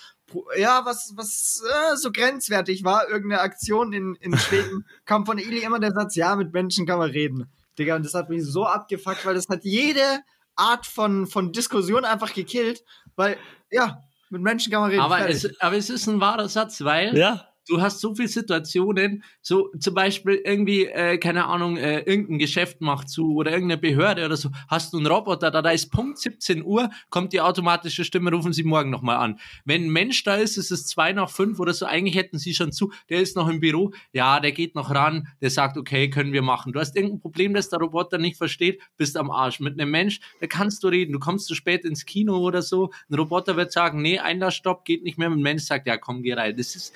ja, was, was äh, so grenzwertig war, irgendeine Aktion in, in Schweden, [LAUGHS] kam von Eli immer der Satz, ja, mit Menschen kann man reden. Digga, und das hat mich so abgefuckt, weil das hat jede Art von, von Diskussion einfach gekillt, weil, ja, mit Menschen kann man reden. Aber es, aber es ist ein wahrer Satz, weil Ja. Du hast so viele Situationen, so zum Beispiel irgendwie, äh, keine Ahnung, äh, irgendein Geschäft macht zu oder irgendeine Behörde oder so, hast du einen Roboter, da, da ist Punkt 17 Uhr, kommt die automatische Stimme, rufen Sie morgen nochmal an. Wenn ein Mensch da ist, ist es zwei nach fünf oder so, eigentlich hätten Sie schon zu, der ist noch im Büro, ja, der geht noch ran, der sagt, okay, können wir machen. Du hast irgendein Problem, das der Roboter nicht versteht, bist am Arsch. Mit einem Mensch, da kannst du reden, du kommst zu spät ins Kino oder so, ein Roboter wird sagen, nee, Einlassstopp, geht nicht mehr, ein Mensch sagt, ja, komm, geh rein. Das ist,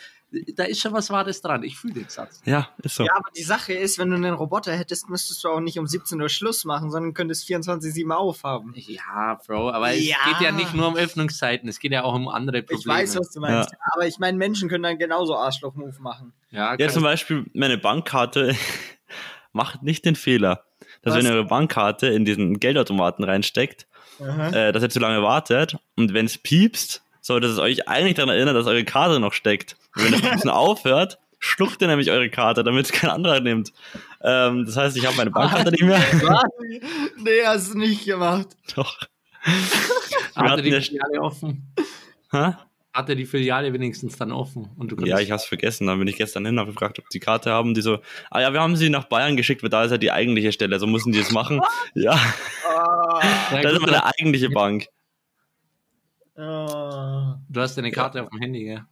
da ist schon was Wahres dran. Ich fühle den Satz. Ja, ist so. Ja, aber die Sache ist, wenn du einen Roboter hättest, müsstest du auch nicht um 17 Uhr Schluss machen, sondern könntest 24-7 aufhaben. Ja, Bro, aber Ja. es geht ja nicht nur um Öffnungszeiten, es geht ja auch um andere Probleme. Ich weiß, was du meinst. Aber ich meine, Menschen können dann genauso Arschloch-Move machen. ja, Ja, zum Beispiel, meine Bankkarte [LAUGHS] macht nicht den Fehler, dass Was? wenn ihr eure Bankkarte in diesen Geldautomaten reinsteckt, äh, dass ihr zu lange wartet und wenn es piepst, sollte es euch eigentlich daran erinnern, dass eure Karte noch steckt. Und wenn das Piepsen aufhört, schluckt ihr nämlich eure Karte, damit es kein anderer nimmt. Ähm, das heißt, ich habe meine Bankkarte nicht mehr. [LAUGHS] nee, hast du nicht gemacht. Doch. [LAUGHS] Hatte die Filiale offen? Hä? Hatte die Filiale wenigstens dann offen? Und du Ja, ich hab's vergessen. Dann bin ich gestern hin, habe gefragt, ob die Karte haben. Die so, ah ja, wir haben sie nach Bayern geschickt, weil da ist ja die eigentliche Stelle. So müssen die es machen. Ja, Ah, das ist meine eigentliche [LAUGHS] Bank. Ah. du hast deine Karte auf dem Handy, gell?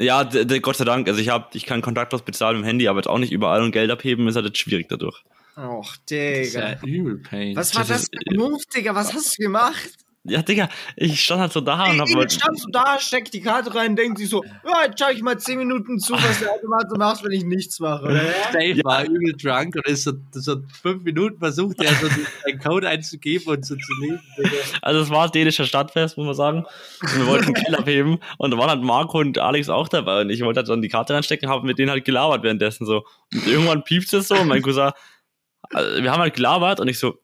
Ja, Gott sei Dank. Also ich hab, ich kann kontaktlos bezahlen mit dem Handy, aber jetzt auch nicht überall und Geld abheben ist halt jetzt schwierig dadurch. Och, Das ist ja Digga. übel Pain. Was war das das für ein Move, Digga? Was hast du gemacht? Ja, Digga, ich stand halt so da und hab jetzt standst du da, steckst die Karte rein, denkt sich so, ja, jetzt schau ich mal 10 Minuten zu, was der Automat so macht, wenn ich nichts mache, oder? [LAUGHS] Dave war übel drunk und ist so, so fünf Minuten versucht, er so seinen Code einzugeben und so zu leben. Digga. also es war dänischer Stadtfest, muss man sagen. Und wir wollten Geld abheben und da waren halt Marco und Alex auch dabei und ich wollte halt dann die Karte reinstecken, habe mit denen halt gelabert währenddessen so. Und irgendwann piepst es so und mein Cousin, also wir haben halt gelabert und ich so,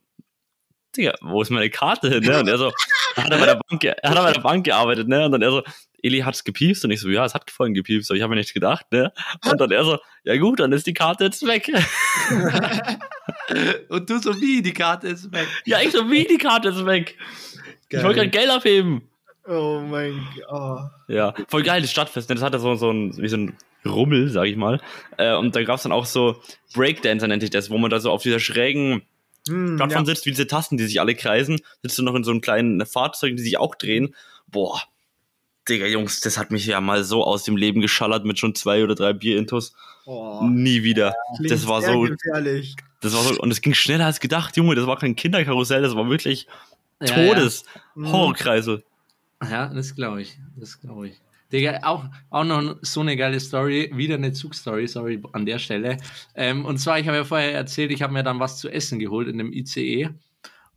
Digga, wo ist meine Karte hin? Ne? Und er so, er hat er bei der Bank, hat er bei der Bank gearbeitet, ne? Und dann er so, Eli hat's gepiepst und ich so, ja, es hat vorhin gepiepst, aber ich habe mir nichts gedacht, ne? Und dann er so, ja gut, dann ist die Karte jetzt weg. [LAUGHS] Und du so wie, die Karte ist weg. ja, ich so, wie die Karte ist weg? Ich wollte gerade Geld abheben. Oh mein Gott. Ja, voll geil, das Stadtfest. ne? Das hatte so, so ein, wie so ein Rummel, sag ich mal. Äh, und da gab's dann auch so Breakdancer, nennt sich das, wo man da so auf dieser schrägen Hm, Plattform ja. sitzt, wie diese Tasten, die sich alle kreisen. Sitzt du noch in so einem kleinen Fahrzeug, die sich auch drehen. Boah, Digga, Jungs, das hat mich ja mal so aus dem Leben geschallert mit schon zwei oder drei Bier-Intos. Oh, Nie wieder. klingt Das war so, gefährlich. das war so, und es ging schneller als gedacht, Junge. Das war kein Kinderkarussell, das war wirklich Ja, Todes Mhm. Horrorkreisel. Ja, ja das glaube ich. Das glaube ich. Digga, auch, auch noch so eine geile Story, wieder eine Zugstory, sorry an der Stelle. Ähm, und zwar, ich habe ja vorher erzählt, ich habe mir dann was zu essen geholt in dem ICE.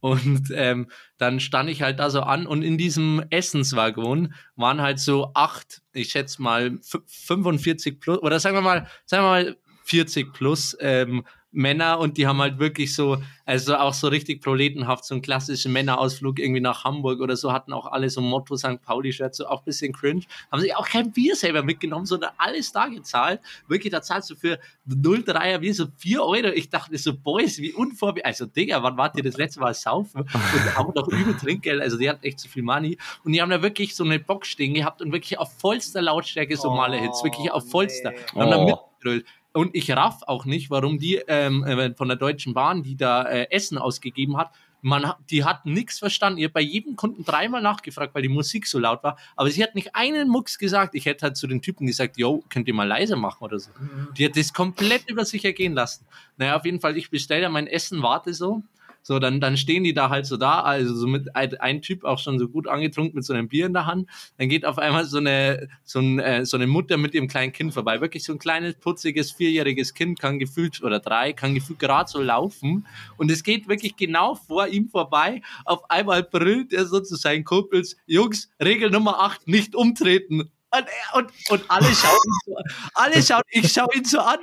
Und ähm, dann stand ich halt da so an und in diesem Essenswaggon waren halt so acht, ich schätze mal f- 45 plus, oder sagen wir mal, sagen wir mal 40 plus ähm, Männer und die haben halt wirklich so, also auch so richtig proletenhaft, so einen klassischen Männerausflug irgendwie nach Hamburg oder so, hatten auch alle so Motto St. Pauli-Shirts, so auch ein bisschen cringe, haben sich auch kein Bier selber mitgenommen, sondern alles da gezahlt. Wirklich, da zahlst du für 0,3er Bier so 4 Euro. Ich dachte so, Boys, wie unvorbereitet. Also, Digga, wann wart ihr das letzte Mal saufen? Und auch noch übel Trinkgeld, also die hatten echt zu viel Money. Und die haben da wirklich so eine Box stehen gehabt und wirklich auf vollster Lautstärke so Oh, Maler-Hits, wirklich auf vollster. nee. Und haben da Oh. mitgegrölt. Und ich raff auch nicht, warum die ähm, äh, von der Deutschen Bahn, die da äh, Essen ausgegeben hat, man, die hat nichts verstanden. Ich habe bei jedem Kunden dreimal nachgefragt, weil die Musik so laut war. Aber sie hat nicht einen Mucks gesagt. Ich hätte halt zu den Typen gesagt, yo, könnt ihr mal leiser machen oder so. Die hat das komplett über sich ergehen lassen. Naja, auf jeden Fall, ich bestelle ja mein Essen, warte so. So, dann, dann stehen die da halt so da, also so mit ein, Typ auch schon so gut angetrunken mit so einem Bier in der Hand. Dann geht auf einmal so eine, so, ein, äh, so eine Mutter mit ihrem kleinen Kind vorbei. Wirklich so ein kleines, putziges, vierjähriges Kind, kann gefühlt, oder drei, kann gefühlt gerade so laufen. Und es geht wirklich genau vor ihm vorbei. Auf einmal brüllt er so zu seinen Kumpels, Jungs, Regel Nummer 8, nicht umtreten. Und, und, und alle schauen ihn so an. Alle schauen, ich schaue ihn so an.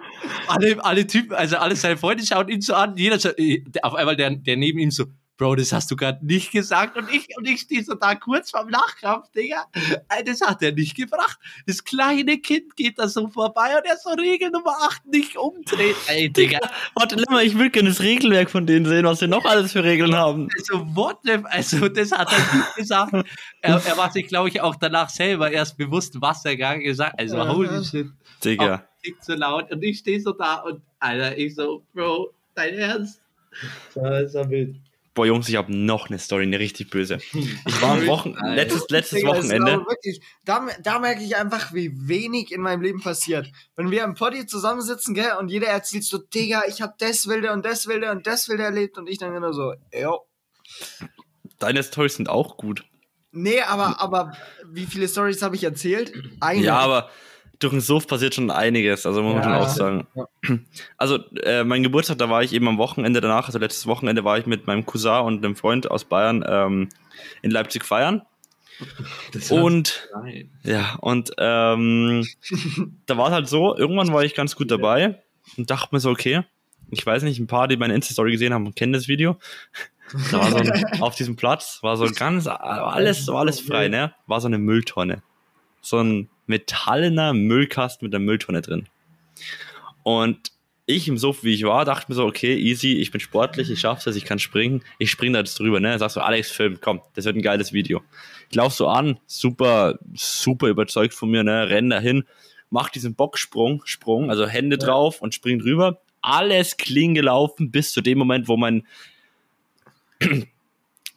Alle, alle Typen, also alle seine Freunde schauen ihn so an. Jeder schaut, auf einmal der, der neben ihm so, Bro, das hast du gerade nicht gesagt. Und ich, und ich stehe so da kurz vorm Lachkrampf, Digga. Das hat er nicht gebracht. Das kleine Kind geht da so vorbei und er so Regel Nummer 8 nicht umdreht. Ey, Digga. Warte, Limmer, ich will gerne das Regelwerk von denen sehen, was sie noch alles für Regeln haben. Also, what the, also, das hat er nicht gesagt. Er, er war sich, glaube ich, auch danach selber erst bewusst, was er gar gesagt hat. Also, holy shit. Digga. Nicht so laut. Und ich stehe so da und, Alter, ich so, Bro, dein Ernst? Das war wild. Boah, Jungs, ich habe noch eine Story, eine richtig böse. [LAUGHS] Ich war am Wochen letztes, letztes Digga, Wochenende. Wirklich, da, da merke ich einfach, wie wenig in meinem Leben passiert. Wenn wir im Poddy zusammensitzen, gell, und jeder erzählt so, Digga, ich hab das wilde und das wilde und das wilde erlebt und ich dann genau so, jo. Deine Stories sind auch gut. Nee, aber, aber wie viele Stories habe ich erzählt? Eine. Ja, aber durch den Suff passiert schon einiges, also muss man Ja. schon auch sagen. [CLEARS THROAT] Also, äh, mein Geburtstag, da war ich eben am Wochenende danach, also letztes Wochenende war ich mit meinem Cousin und einem Freund aus Bayern ähm, in Leipzig feiern. [LAUGHS] Das Und Nein. ja, und ähm, da war es halt so, irgendwann war ich ganz gut dabei und dachte mir so, okay, ich weiß nicht, ein paar, die meine Insta-Story gesehen haben, kennen das Video. [LAUGHS] Da war so ein, auf diesem Platz, war so ganz, [LAUGHS] alles, war alles frei, ne? War so eine Mülltonne. So ein metallener Müllkasten mit einer Mülltonne drin. Und ich im Suff, wie ich war, dachte mir so, okay, easy, ich bin sportlich, ich schaff's das, ich kann springen, ich spring da jetzt drüber, ne? Sagst so, Alex, film, komm, das wird ein geiles Video. Ich lauf so an, super, super überzeugt von mir, ne? Renn dahin, mach diesen Bocksprung, Sprung, also Hände drauf und spring drüber. Alles clean gelaufen bis zu dem Moment, wo mein [CLEARS THROAT]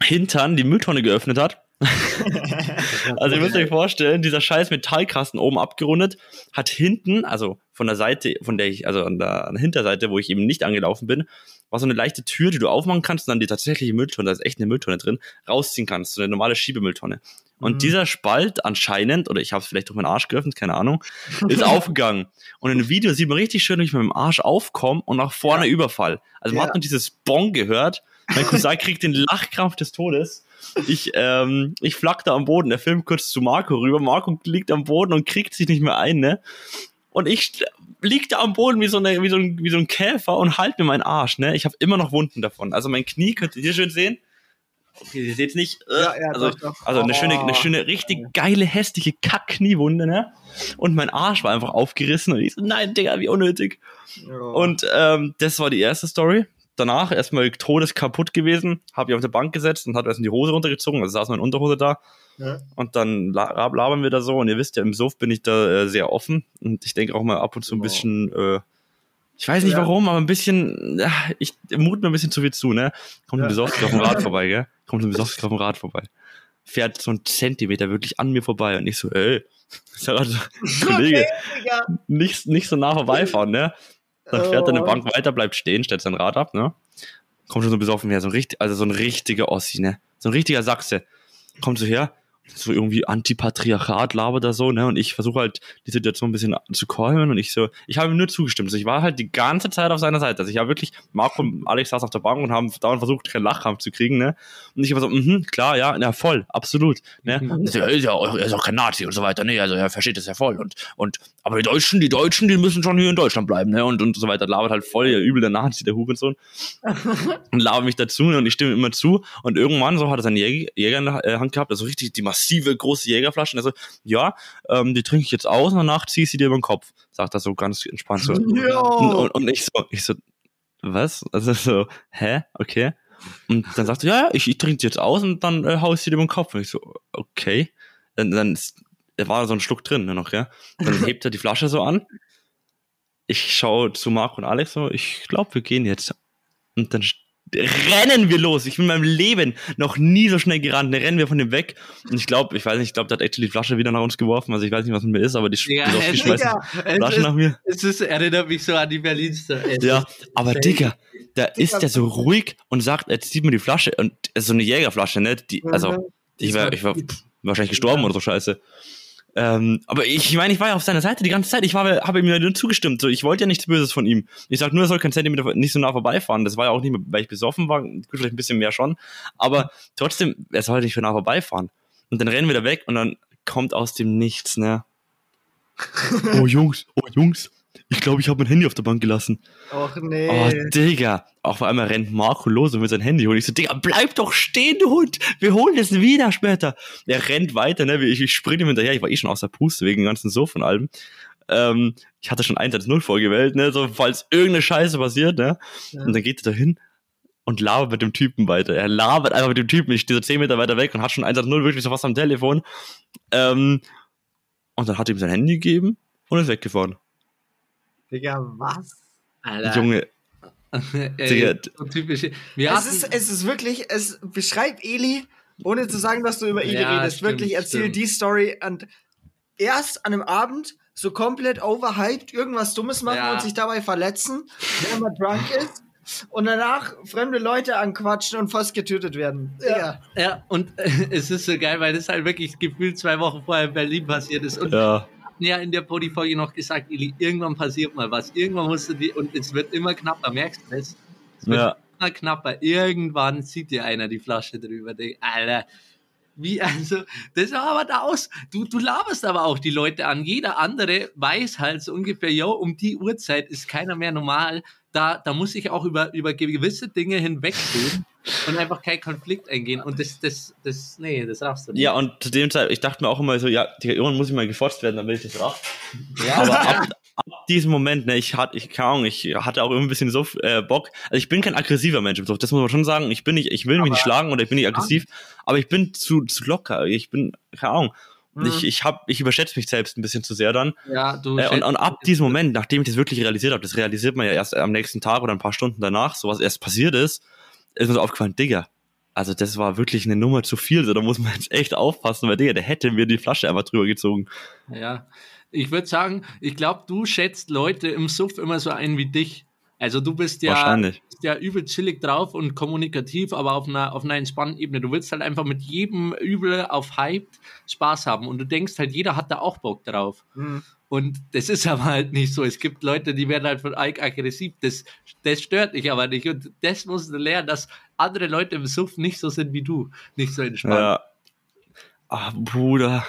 Hintern die Mülltonne geöffnet hat. [LAUGHS] also ihr müsst euch vorstellen, dieser scheiß Metallkasten oben abgerundet, hat hinten, also von der Seite, von der ich, also an der, an der Hinterseite, wo ich eben nicht angelaufen bin, war so eine leichte Tür, die du aufmachen kannst und dann die tatsächliche Mülltonne, da ist echt eine Mülltonne drin, rausziehen kannst, so eine normale Schiebemülltonne. Und Mhm. dieser Spalt anscheinend, oder ich habe es vielleicht durch meinen Arsch geöffnet, keine Ahnung, ist aufgegangen. [LAUGHS] Und in dem Video sieht man richtig schön, wie ich mit dem Arsch aufkomme und nach vorne Überfall. Also man Ja. hat nur dieses Bong gehört. Mein Cousin [LAUGHS] kriegt den Lachkrampf des Todes. Ich, ähm, ich flack da am Boden. Der Film kurz zu Marco rüber. Marco liegt am Boden und kriegt sich nicht mehr ein, ne? Und ich lieg da am Boden wie so, eine, wie so, ein, wie so ein Käfer und halt mir meinen Arsch, ne? Ich habe immer noch Wunden davon. Also mein Knie könnt ihr hier schön sehen. Okay, ihr seht's nicht. Äh, Ja, ja, also, doch, doch. also eine schöne, Oh. eine schöne, richtig geile, hässliche Kack-Kniewunde, ne? Und mein Arsch war einfach aufgerissen und ich so, nein, Digga, wie unnötig. Ja. Und ähm, das war die erste Story. Danach erstmal todeskaputt gewesen, habe ich auf der Bank gesetzt und hat erst in die Hose runtergezogen, also saß in Unterhose da. Ja. Und dann la labern wir da so und ihr wisst ja, im Suff bin ich da äh, sehr offen und ich denke auch mal ab und zu ein Oh. bisschen, äh, ich weiß nicht Ja. warum, aber ein bisschen, ja, ich mut mir ein bisschen zu viel zu, ne? Kommt ein Ja. Besowski auf dem Rad [LAUGHS] vorbei, gell? Kommt ein Besowski auf dem Rad vorbei. Fährt so ein Zentimeter wirklich an mir vorbei und ich so, ey, [LAUGHS] [LAUGHS] Kollege, Digga. nicht, nicht so nah vorbeifahren, ne? Dann fährt er eine Oh. Bank weiter, bleibt stehen, stellt sein Rad ab, ne? Kommt schon so besoffen her, so ein richtig, also so ein richtiger Ossi, ne? So ein richtiger Sachse. Kommt so her, so irgendwie Antipatriarchat labert da so, ne? Und ich versuche halt die Situation ein bisschen zu calmen und ich so, ich habe ihm nur zugestimmt. Also ich war halt die ganze Zeit auf seiner Seite. Also ich habe wirklich, Marco und Alex saß auf der Bank und haben dauernd versucht, keinen Lachkampf zu kriegen, ne? Und ich war so, mhm, klar, ja, ja, voll, absolut, ne? Mhm. So, er ist ja auch, er ist auch kein Nazi und so weiter, ne? Also er versteht das ja voll und, und, aber die Deutschen, die Deutschen, die müssen schon hier in Deutschland bleiben, ne? Und, und so weiter, labert halt voll, ja, übel der Nazi, der Hurensohn [LAUGHS] und labert mich dazu ne, und ich stimme immer zu und irgendwann so hat er seinen Jäger, Jäger in der äh, Hand gehabt, also richtig die massive große Jägerflasche und er so, ja, ähm, die trinke ich jetzt aus und danach zieh ich sie dir über den Kopf, sagt er so ganz entspannt so. [LAUGHS] Und, und, und ich so, ich so, was? Also so, hä? Okay. Und dann sagt er, ja, ja, ich, ich trinke jetzt aus und dann äh, hau ich sie dir über den Kopf. Und ich so, okay. Dann, dann ist, da war so ein Schluck drin nur noch, ja. Dann [LAUGHS] hebt er die Flasche so an. Ich schaue zu Marco und Alex so, ich glaube, wir gehen jetzt. Und dann rennen wir los. Ich bin in meinem Leben noch nie so schnell gerannt. Dann rennen wir von dem weg. Und ich glaube, ich weiß nicht, ich glaube, der hat actually die Flasche wieder nach uns geworfen. Also ich weiß nicht, was mit mir ist, aber die, Ja, die, die Es, Flasche ist, nach mir. es ist, erinnert mich so an die Berlinster. Es Ja, aber. Digga, da ist der so ruhig und sagt, jetzt sieht mir die Flasche und es ist so eine Jägerflasche, ne? Die, also, ich war, ich war pff, wahrscheinlich gestorben oder so scheiße. Ähm, aber ich, meine, ich war ja auf seiner Seite die ganze Zeit. Ich habe ihm ja nur zugestimmt. So, ich wollte ja nichts Böses von ihm. Ich sag nur, er soll kein Zentimeter nicht so nah vorbeifahren. Das war ja auch nicht, mehr, weil ich besoffen war. Gut, vielleicht ein bisschen mehr schon. Aber trotzdem, er soll nicht für nah vorbeifahren. Und dann rennen wir da weg und dann kommt aus dem Nichts, ne? oh Jungs, oh Jungs, ich glaube, ich habe mein Handy auf der Bank gelassen. Och nee. Oh, Digga. Auf einmal rennt Marco los und will sein Handy holen. Ich so, Digga, bleib doch stehen, du Hund. Wir holen es wieder später. Er rennt weiter, ne? Ich, ich springe ihm hinterher. Ich war eh schon aus der Puste wegen dem ganzen So von allem. Ähm, ich hatte schon 1-0 vorgewählt, ne? So, falls irgendeine Scheiße passiert, ne? Ja. Und dann geht er da hin und labert mit dem Typen weiter. Er labert einfach mit dem Typen. Ich stehe so 10 Meter weiter weg und hat schon 1-0 wirklich so fast am Telefon. Ähm, und dann hat er ihm sein Handy gegeben und ist weggefahren. Digga, was? Alter. Junge, [LAUGHS] Digga. Ey, so typisch. Wir Es ist, es ist wirklich, es beschreibt Eli, ohne zu sagen, dass du über Eli Ja, redest. stimmt, wirklich, erzähl stimmt. die Story und erst an einem Abend so komplett overhyped irgendwas Dummes machen Ja. und sich dabei verletzen, wenn man drunk [LAUGHS] ist. Und danach fremde Leute anquatschen und fast getötet werden. Digga. ja, und äh, [LAUGHS] es ist so geil, weil das halt wirklich gefühlt zwei Wochen vorher in Berlin passiert ist. Und ja. Ja in der Podi-Folge noch gesagt, Eli, irgendwann passiert mal was. Irgendwann musst du die, und es wird immer knapper, merkst du das? Es wird Ja. immer knapper. Irgendwann zieht dir einer die Flasche drüber. Denk, Alter, wie, also, das sah aber da aus. Du, du laberst aber auch die Leute an. Jeder andere weiß halt so ungefähr, yo, um die Uhrzeit ist keiner mehr normal. Da, da muss ich auch über, über gewisse Dinge hinwegsehen und einfach kein Konflikt eingehen. Und das, das, das, nee, das raffst du nicht. Ja, und zu dem Zeit, ich dachte mir auch immer so, ja, irgendwann muss ich mal gefotzt werden, damit ich das raff. ja, Aber ab, ab diesem Moment, ne, ich hatte, ich, keine Ahnung, ich hatte auch immer ein bisschen so äh, Bock. Also ich bin kein aggressiver Mensch im Sucht, das muss man schon sagen. Ich bin nicht, ich will mich nicht schlagen oder ich bin nicht aggressiv, aber ich bin zu, zu locker. Ich bin, keine Ahnung. Mhm. Ich, ich hab, ich überschätze mich selbst ein bisschen zu sehr dann. ja, du Äh, und, und ab diesem Moment, nachdem ich das wirklich realisiert habe, das realisiert man ja erst am nächsten Tag oder ein paar Stunden danach, so was erst passiert ist, ist mir so aufgefallen, Digga, also das war wirklich eine Nummer zu viel, so da muss man jetzt echt aufpassen, weil Digga, der hätte mir die Flasche einfach drüber gezogen. Ja, ich würde sagen, ich glaube, du schätzt Leute im Suff immer so ein wie dich. Also du bist ja, bist ja übel chillig drauf und kommunikativ, aber auf einer, auf einer entspannten Ebene. Du willst halt einfach mit jedem Übel auf Hyped Spaß haben und du denkst halt, jeder hat da auch Bock drauf. Mhm. Und das ist aber halt nicht so. Es gibt Leute, die werden halt von Ike aggressiv. Das, das stört dich aber nicht. Und das musst du lernen, dass andere Leute im Suff nicht so sind wie du. Nicht so entspannt. Ja. Ah, Bruder.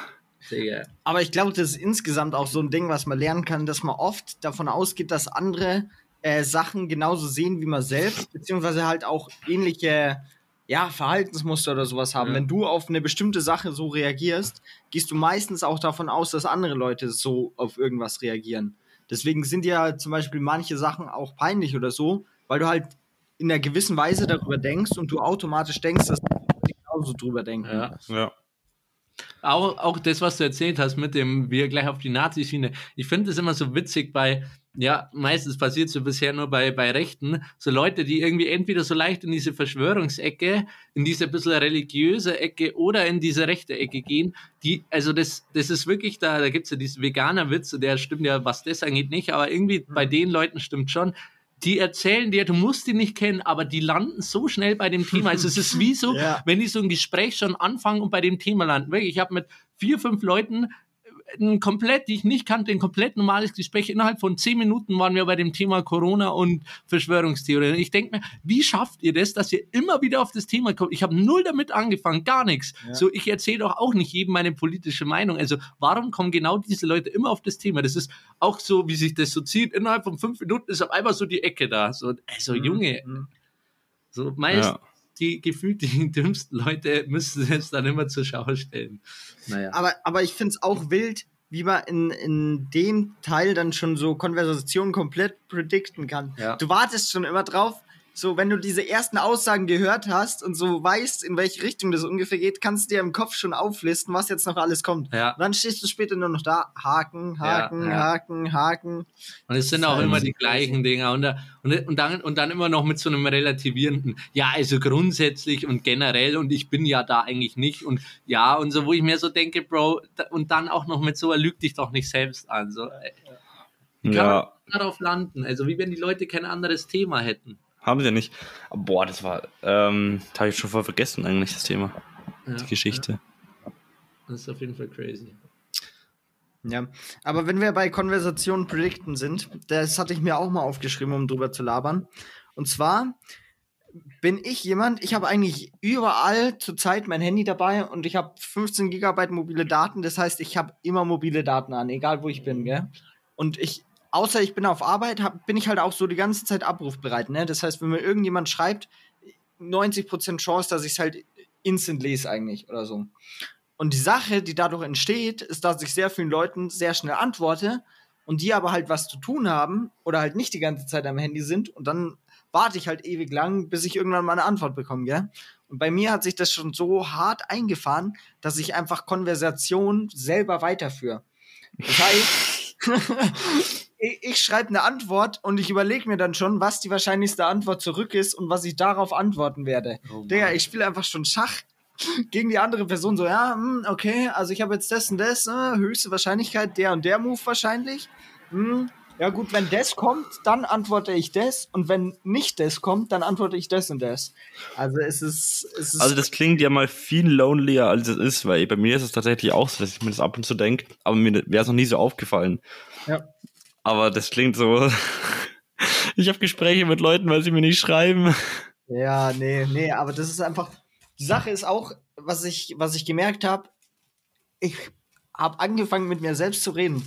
Digga. Aber ich glaube, das ist insgesamt auch so ein Ding, was man lernen kann, dass man oft davon ausgeht, dass andere äh, Sachen genauso sehen wie man selbst, beziehungsweise halt auch ähnliche ja, Verhaltensmuster oder sowas haben. Ja. Wenn du auf eine bestimmte Sache so reagierst, gehst du meistens auch davon aus, dass andere Leute so auf irgendwas reagieren. Deswegen sind ja zum Beispiel manche Sachen auch peinlich oder so, weil du halt in einer gewissen Weise darüber denkst und du automatisch denkst, dass die genauso drüber denken. Ja. Ja. Auch, auch das, was du erzählt hast mit dem, wir gleich auf die Nazischiene. Ich finde das immer so witzig bei, ja, meistens passiert so bisher nur bei, bei Rechten, so Leute, die irgendwie entweder so leicht in diese Verschwörungsecke, in diese bisschen religiöse Ecke oder in diese rechte Ecke gehen, die, also das, das ist wirklich, da, da gibt's ja diesen Veganer-Witz, der stimmt ja, was das angeht, nicht, aber irgendwie bei den Leuten stimmt schon, die erzählen dir, du musst die nicht kennen, aber die landen so schnell bei dem Thema. Also es ist wie so, [LAUGHS] Ja. wenn die so ein Gespräch schon anfangen und bei dem Thema landen. Ich habe mit vier, fünf Leuten ein komplett, die ich nicht kannte, ein komplett normales Gespräch. Innerhalb von zehn Minuten waren wir bei dem Thema Corona und Verschwörungstheorien. Ich denke mir, wie schafft ihr das, dass ihr immer wieder auf das Thema kommt? Ich habe null damit angefangen, gar nichts. Ja. So, ich erzähle doch auch nicht jedem meine politische Meinung. Also, warum kommen genau diese Leute immer auf das Thema? Das ist auch so, wie sich das so zieht. Innerhalb von fünf Minuten ist auf einmal so die Ecke da. So, also, Mhm. Junge, Mhm. so meist Ja. Die gefühlt die [LAUGHS] dümmsten Leute müssen es dann immer zur Schau stellen. Naja. Aber, aber ich finde es auch wild, wie man in, in dem Teil dann schon so Konversationen komplett predikten kann. Ja. Du wartest schon immer drauf, so wenn du diese ersten Aussagen gehört hast und so weißt, in welche Richtung das ungefähr geht, kannst du dir im Kopf schon auflisten, was jetzt noch alles kommt. Ja. Und dann stehst du später nur noch da, Haken, Haken, Ja, ja. Haken, Haken. Und es sind auch immer die gleichen Dinger. Und, da- und, und, dann, und dann immer noch mit so einem relativierenden, ja, also grundsätzlich und generell und ich bin ja da eigentlich nicht und ja, und so, wo ich mir so denke, Bro, und dann auch noch mit so, er lügt dich doch nicht selbst an. So, äh, kann Ja, man darauf landen? Also wie wenn die Leute kein anderes Thema hätten. Haben sie ja nicht. Boah, das war, ähm, das habe ich schon voll vergessen eigentlich, das Thema, Ja, die Geschichte. Das ist auf jeden Fall crazy. Ja, aber wenn wir bei Konversationen predikten sind, das hatte ich mir auch mal aufgeschrieben, um drüber zu labern. Und zwar bin ich jemand, ich habe eigentlich überall zurzeit mein Handy dabei und ich habe 15 Gigabyte mobile Daten. Das heißt, ich habe immer mobile Daten an, egal wo ich bin, gell? Und ich, außer ich bin auf Arbeit, hab, bin ich halt auch so die ganze Zeit abrufbereit, ne? Das heißt, wenn mir irgendjemand schreibt, 90% Chance, dass ich es halt instant lese eigentlich oder so. Und die Sache, die dadurch entsteht, ist, dass ich sehr vielen Leuten sehr schnell antworte und die aber halt was zu tun haben oder halt nicht die ganze Zeit am Handy sind und dann warte ich halt ewig lang, bis ich irgendwann mal eine Antwort bekomme, gell? Und bei mir hat sich das schon so hart eingefahren, dass ich einfach Konversation selber weiterführe. Das heißt, [LAUGHS] ich, ich schreibe eine Antwort und ich überlege mir dann schon, was die wahrscheinlichste Antwort zurück ist und was ich darauf antworten werde. Oh. Digga, ich spiele einfach schon Schach [LAUGHS] gegen die andere Person so, ja, hm, okay, also ich habe jetzt das und das, äh, höchste Wahrscheinlichkeit, der und der Move wahrscheinlich. Ja gut, wenn das kommt, dann antworte ich das und wenn nicht das kommt, dann antworte ich das und das. Also es ist, es ist Also das klingt ja mal viel lonelier, als es ist, weil bei mir ist es tatsächlich auch so, dass ich mir das ab und zu denke, aber mir wäre es noch nie so aufgefallen. Ja. Aber das klingt so. [LAUGHS] ich habe Gespräche mit Leuten, weil sie mir nicht schreiben. Ja, nee, nee, aber das ist einfach. Die Sache ist auch, was ich, was ich gemerkt habe, ich habe angefangen mit mir selbst zu reden.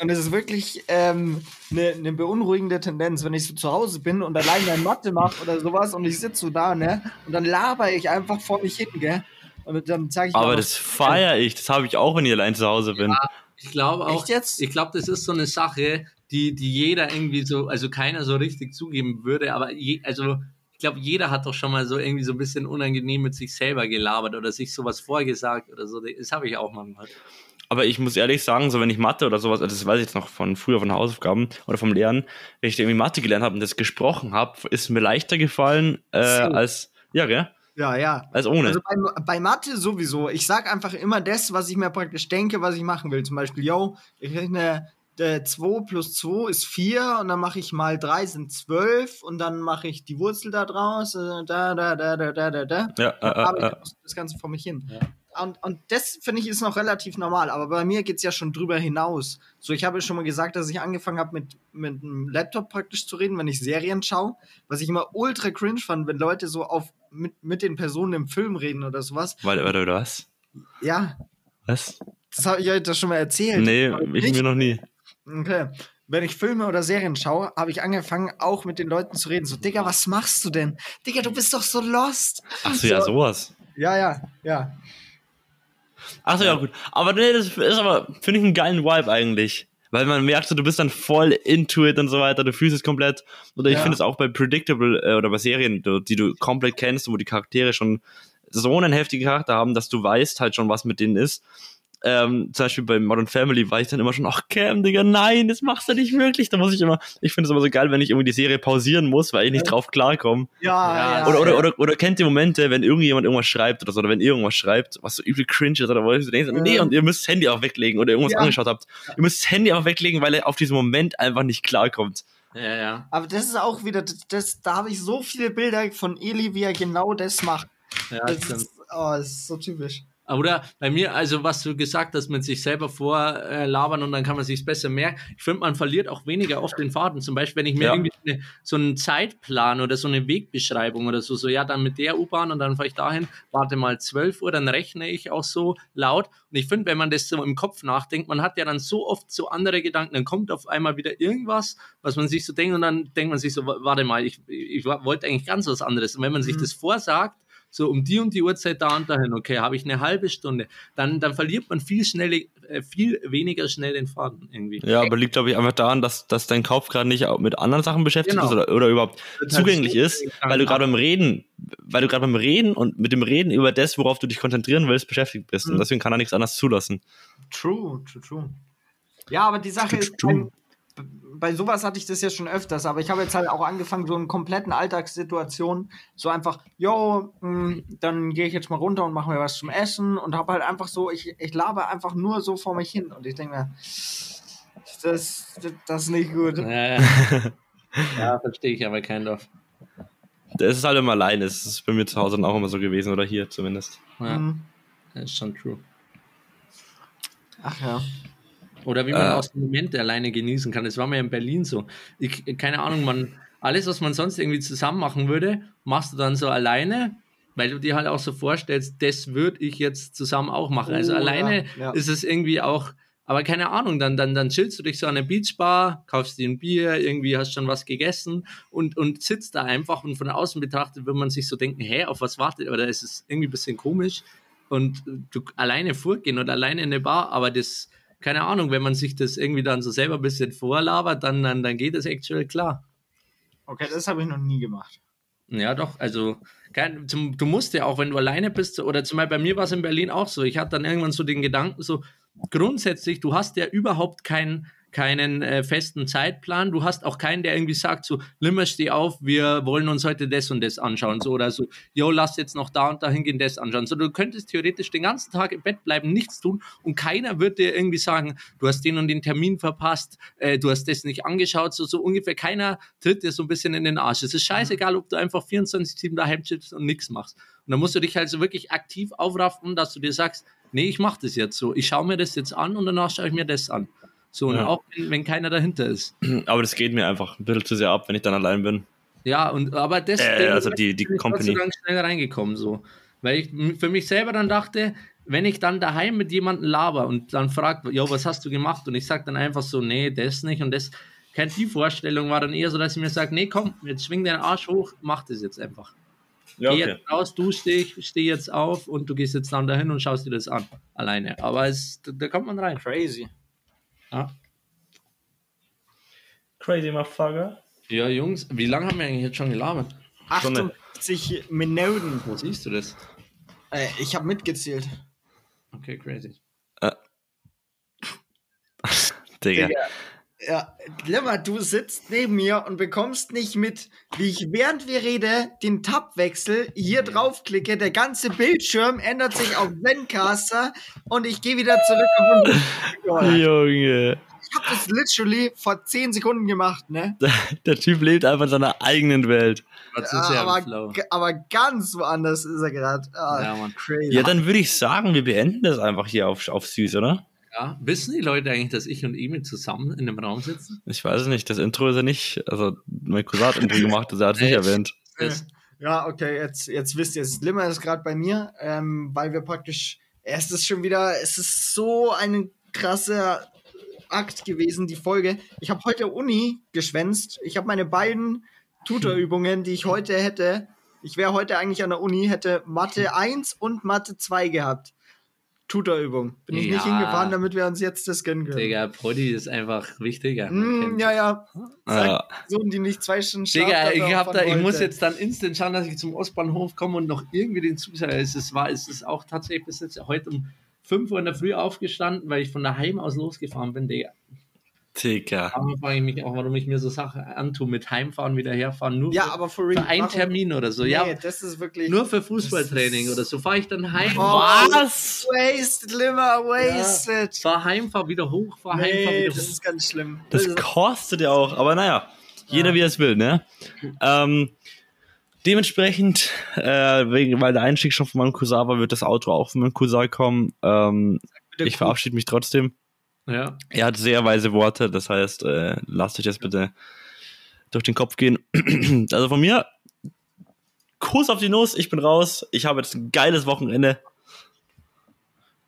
Und es ist wirklich eine ähm, ne beunruhigende Tendenz, wenn ich so zu Hause bin und allein eine Mathe mache oder sowas und ich sitze so da, ne? Und dann laber ich einfach vor mich hin, gell? Und dann sage ich Aber das feiere ich. Das habe ich auch, wenn ich allein zu Hause bin. Ich glaube auch, Echt jetzt? ich glaube, das ist so eine Sache, die, die jeder irgendwie so, also keiner so richtig zugeben würde, aber je, also ich glaube, jeder hat doch schon mal so irgendwie so ein bisschen unangenehm mit sich selber gelabert oder sich sowas vorgesagt oder so. Das habe ich auch manchmal. Aber ich muss ehrlich sagen, so wenn ich Mathe oder sowas, also das weiß ich jetzt noch von früher von Hausaufgaben oder vom Lernen, wenn ich irgendwie Mathe gelernt habe und das gesprochen habe, ist mir leichter gefallen äh, So. als ja, gell? Ja, ja. Als ohne. Also bei, bei Mathe sowieso. Ich sag einfach immer das, was ich mir praktisch denke, was ich machen will. Zum Beispiel, yo, ich rechne äh, 2 plus 2 ist 4 und dann mache ich mal 3 sind 12 und dann mache ich die Wurzel da draus, äh, da, da, da, da, da, da, da. ja, äh, habe ich äh, äh. das Ganze vor mich hin. Und, und das finde ich ist noch relativ normal, aber bei mir geht es ja schon drüber hinaus. So, ich habe schon mal gesagt, dass ich angefangen habe, mit, mit einem Laptop praktisch zu reden, wenn ich Serien schaue. Was ich immer ultra cringe fand, wenn Leute so auf mit, mit den Personen im Film reden oder sowas. Warte, warte, was? Ja, Was? das habe ich euch das schon mal erzählt. Nee, ich mir noch nie. Okay. Wenn ich Filme oder Serien schaue, habe ich angefangen, auch mit den Leuten zu reden. So, Digga, was machst du denn? Digga, du bist doch so lost. Ach so, ja, sowas. Ja, ja, ja. Ach so, ja, gut. Aber nee, das ist aber, finde ich, einen geilen Vibe eigentlich. Weil man merkt so, du bist dann voll into it und so weiter, du fühlst es komplett. Oder ich Ja. finde es auch bei Predictable äh, oder bei Serien, die, du komplett kennst wo die Charaktere schon so einen heftigen Charakter haben, dass du weißt halt schon, was mit denen ist. Ähm, zum Beispiel bei Modern Family war ich dann immer schon, ach Cam, Digga, nein, das machst du nicht wirklich. Da muss ich immer, ich finde es immer so geil, wenn ich irgendwie die Serie pausieren muss, weil ich nicht drauf klarkomme. Ja, Ja, ja. Oder, oder, oder, oder kennt ihr Momente, wenn irgendjemand irgendwas schreibt oder so, oder wenn ihr irgendwas schreibt, was so übel cringe ist, oder wo ihr denkt, nee, und ihr müsst das Handy auch weglegen oder irgendwas Ja. angeschaut habt. Ihr müsst das Handy auch weglegen, weil ihr auf diesen Moment einfach nicht klarkommt. Ja, ja. Aber das ist auch wieder, das, das, da habe ich so viele Bilder von Eli, wie er genau das macht. ja Das stimmt. ist, oh, das ist so typisch. Oder bei mir, also was du gesagt hast, mit sich selber vorlabern labern und dann kann man sich besser merken. Ich finde, man verliert auch weniger oft den Faden. Zum Beispiel, wenn ich mir Ja. irgendwie eine, so einen Zeitplan oder so eine Wegbeschreibung oder so, so ja, dann mit der U-Bahn und dann fahre ich dahin, warte mal 12 Uhr, dann rechne ich auch so laut. Und ich finde, wenn man das so im Kopf nachdenkt, man hat ja dann so oft so andere Gedanken, dann kommt auf einmal wieder irgendwas, was man sich so denkt und dann denkt man sich so, wa- warte mal, ich, ich wollte eigentlich ganz was anderes. Und wenn man sich Mhm. das vorsagt, so um die und die Uhrzeit da und dahin, okay, habe ich eine halbe Stunde, dann, dann verliert man viel schnell, äh, viel weniger schnell den Faden irgendwie. Ja, aber liegt, glaube ich, einfach daran, dass, dass dein Kopf gerade nicht mit anderen Sachen beschäftigt Genau. ist oder, oder überhaupt zugänglich ist, weil du gerade beim Reden, weil du gerade beim Reden und mit dem Reden über das, worauf du dich konzentrieren willst, beschäftigt bist. Und Mhm. deswegen kann er nichts anderes zulassen. True, true, true. Ja, aber die Sache ist, True. bei, bei sowas hatte ich das ja schon öfters, aber ich habe jetzt halt auch angefangen, so in kompletten Alltagssituationen, so einfach, yo, mh, dann gehe ich jetzt mal runter und mache mir was zum Essen und habe halt einfach so, ich, ich laber einfach nur so vor mich hin und ich denke mir, das, das, das ist nicht gut. Ja, ja. [LAUGHS] ja verstehe ich aber kein Dorf. Das ist halt immer alleine. Das ist bei mir zu Hause dann auch immer so gewesen oder hier zumindest. Ja, Mhm. das ist schon true. Ach ja. Oder wie man Äh. auch so Momente alleine genießen kann. Das war mir in Berlin so. Ich, keine Ahnung, man, alles, was man sonst irgendwie zusammen machen würde, machst du dann so alleine, weil du dir halt auch so vorstellst, das würde ich jetzt zusammen auch machen. Also Oh, alleine ja, ja. ist es irgendwie auch, aber keine Ahnung, dann, dann, dann chillst du dich so an der Beachbar, kaufst dir ein Bier, irgendwie hast schon was gegessen und, und sitzt da einfach und von außen betrachtet würde man sich so denken, hä, auf was wartet, oder es ist irgendwie ein bisschen komisch und du alleine vorgehen oder alleine in eine Bar, aber das, keine Ahnung, wenn man sich das irgendwie dann so selber ein bisschen vorlabert, dann, dann, dann geht das actually klar. Okay, das habe ich noch nie gemacht. Ja, doch, also kein, zum, du musst ja auch, wenn du alleine bist, oder zum Beispiel bei mir war es in Berlin auch so, ich hatte dann irgendwann so den Gedanken, so grundsätzlich, du hast ja überhaupt keinen keinen äh, festen Zeitplan, du hast auch keinen, der irgendwie sagt, so, Limmer, steh auf, wir wollen uns heute das und das anschauen, so, oder so, yo, lass jetzt noch da und da hingehen, das anschauen, so, du könntest theoretisch den ganzen Tag im Bett bleiben, nichts tun und keiner wird dir irgendwie sagen, du hast den und den Termin verpasst, äh, du hast das nicht angeschaut, so, so ungefähr, keiner tritt dir so ein bisschen in den Arsch, es ist scheißegal, ob du einfach 24-7 daheim chillst und nichts machst. Und dann musst du dich halt so wirklich aktiv aufraffen, dass du dir sagst, nee, ich mach das jetzt so, ich schaue mir das jetzt an und danach schaue ich mir das an. So, und Ja. auch wenn, wenn keiner dahinter ist. Aber das geht mir einfach ein bisschen zu sehr ab, wenn ich dann allein bin. Ja, und aber das Äh, also die- die bin ich Company. Schnell reingekommen, so. Weil ich für mich selber dann dachte, wenn ich dann daheim mit jemandem laber und dann fragt, ja, was hast du gemacht? Und ich sag dann einfach so, nee, das nicht und das. Keine die Vorstellung war dann eher so, dass ich mir sage, nee, komm, jetzt schwing deinen Arsch hoch, mach das jetzt einfach. Ja, Geh jetzt raus, du steh, steh jetzt auf und du gehst jetzt dann dahin und schaust dir das an. Alleine. Aber es, da kommt man rein. Crazy. Ja. Crazy Motherfucker. ja, Jungs, wie lange haben wir eigentlich jetzt schon gelabert? Stunde. 58 Minuten. Wo siehst du das? Äh, ich habe mitgezählt. Okay, crazy. [LAUGHS] Digga. Digga. Ja, Limmer, du sitzt neben mir und bekommst nicht mit, wie ich während wir rede den Tab wechsel, hier draufklicke, der ganze Bildschirm ändert sich auf Zencaster und ich gehe wieder zurück auf den Junge. Ich habe das literally vor 10 Sekunden gemacht, ne? [LAUGHS] Der Typ lebt einfach in seiner eigenen Welt. Ja, aber, aber ganz woanders ist er gerade. Ah, Ja, Mann. crazy. Ja, dann würde ich sagen, wir beenden das einfach hier auf, auf süß, oder? Ja, wissen die Leute eigentlich, dass ich und Emil zusammen in einem Raum sitzen? Ich weiß es nicht, das Intro ist er nicht. Also, mein Cousin hat Intro gemacht, also er hat es nicht erwähnt. Das, Ja, okay, jetzt, jetzt wisst ihr es. Limmer ist gerade bei mir, ähm, weil wir praktisch, es ist schon wieder, es ist so ein krasser Akt gewesen, die Folge. Ich habe heute Uni geschwänzt. Ich habe meine beiden Tutorübungen, die ich heute hätte. Ich wäre heute eigentlich an der Uni, hätte Mathe 1 und Mathe 2 gehabt. Tutorübung. Bin ich nicht hingefahren, damit wir uns jetzt das gönnen können. Digga, Brody ist einfach wichtiger. Mm, ja, ja. Sag Ja. Die nicht zwei Stunden Schlaf Digga, ich, hab da, ich muss jetzt dann instant schauen, dass ich zum Ostbahnhof komme und noch irgendwie den Zug. Es ist, war, es ist auch tatsächlich bis jetzt heute um 5 Uhr in der Früh aufgestanden, weil ich von daheim aus losgefahren bin, Digga. Digga. Da frage ich mich auch, warum ich mir so Sachen antue, mit Heimfahren, wieder herfahren, nur Ja, für, aber real. für einen warum- Termin oder so. Nee, Ja, das ist wirklich. nur für Fußballtraining das oder so. Fahre ich dann heim. Oh, Was? Wasted, Limmer, wasted. Fahr heim, fahr wieder hoch, fahr heim, fahr Nee, wieder das hoch. ist ganz schlimm. Das ist- kostet ja auch, aber naja, jeder wie er es will, ne? Ähm, dementsprechend, äh, wegen, weil der Einstieg schon von meinem Cousin war, wird das Outro auch von meinem Cousin kommen. Ähm, ich verabschiede mich trotzdem. Ja, Er hat sehr weise Worte, das heißt, äh, lasst euch das bitte durch den Kopf gehen. [CLEARS THROAT] also von mir, Kuss auf die Nuss, ich bin raus. Ich habe jetzt ein geiles Wochenende.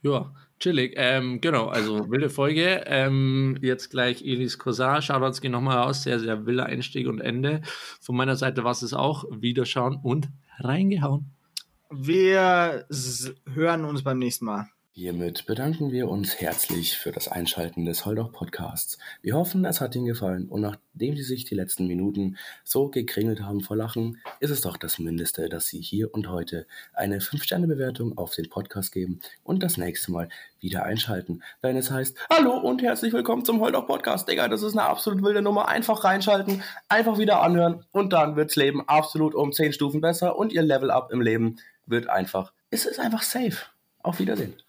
ja, chillig. Ähm, genau, also wilde Folge. Ähm, jetzt gleich Elis Cousin. Shoutouts gehen nochmal raus. Sehr, sehr wilder Einstieg und Ende. Von meiner Seite war es auch. Wiederschauen und reingehauen. Wir hören uns beim nächsten Mal. Hiermit bedanken wir uns herzlich für das Einschalten des Holdoch Podcasts. Wir hoffen, es hat Ihnen gefallen und nachdem Sie sich die letzten Minuten so gekringelt haben vor Lachen, ist es doch das Mindeste, dass Sie hier und heute eine 5-Sterne-Bewertung auf den Podcast geben und das nächste Mal wieder einschalten, wenn es heißt Hallo und herzlich willkommen zum Holdoch Podcast. Digga, das ist eine absolut wilde Nummer. Einfach reinschalten, einfach wieder anhören und dann wirds Leben absolut um 10 Stufen besser und Ihr Level Up im Leben wird einfach, es ist einfach safe. Auf Wiedersehen.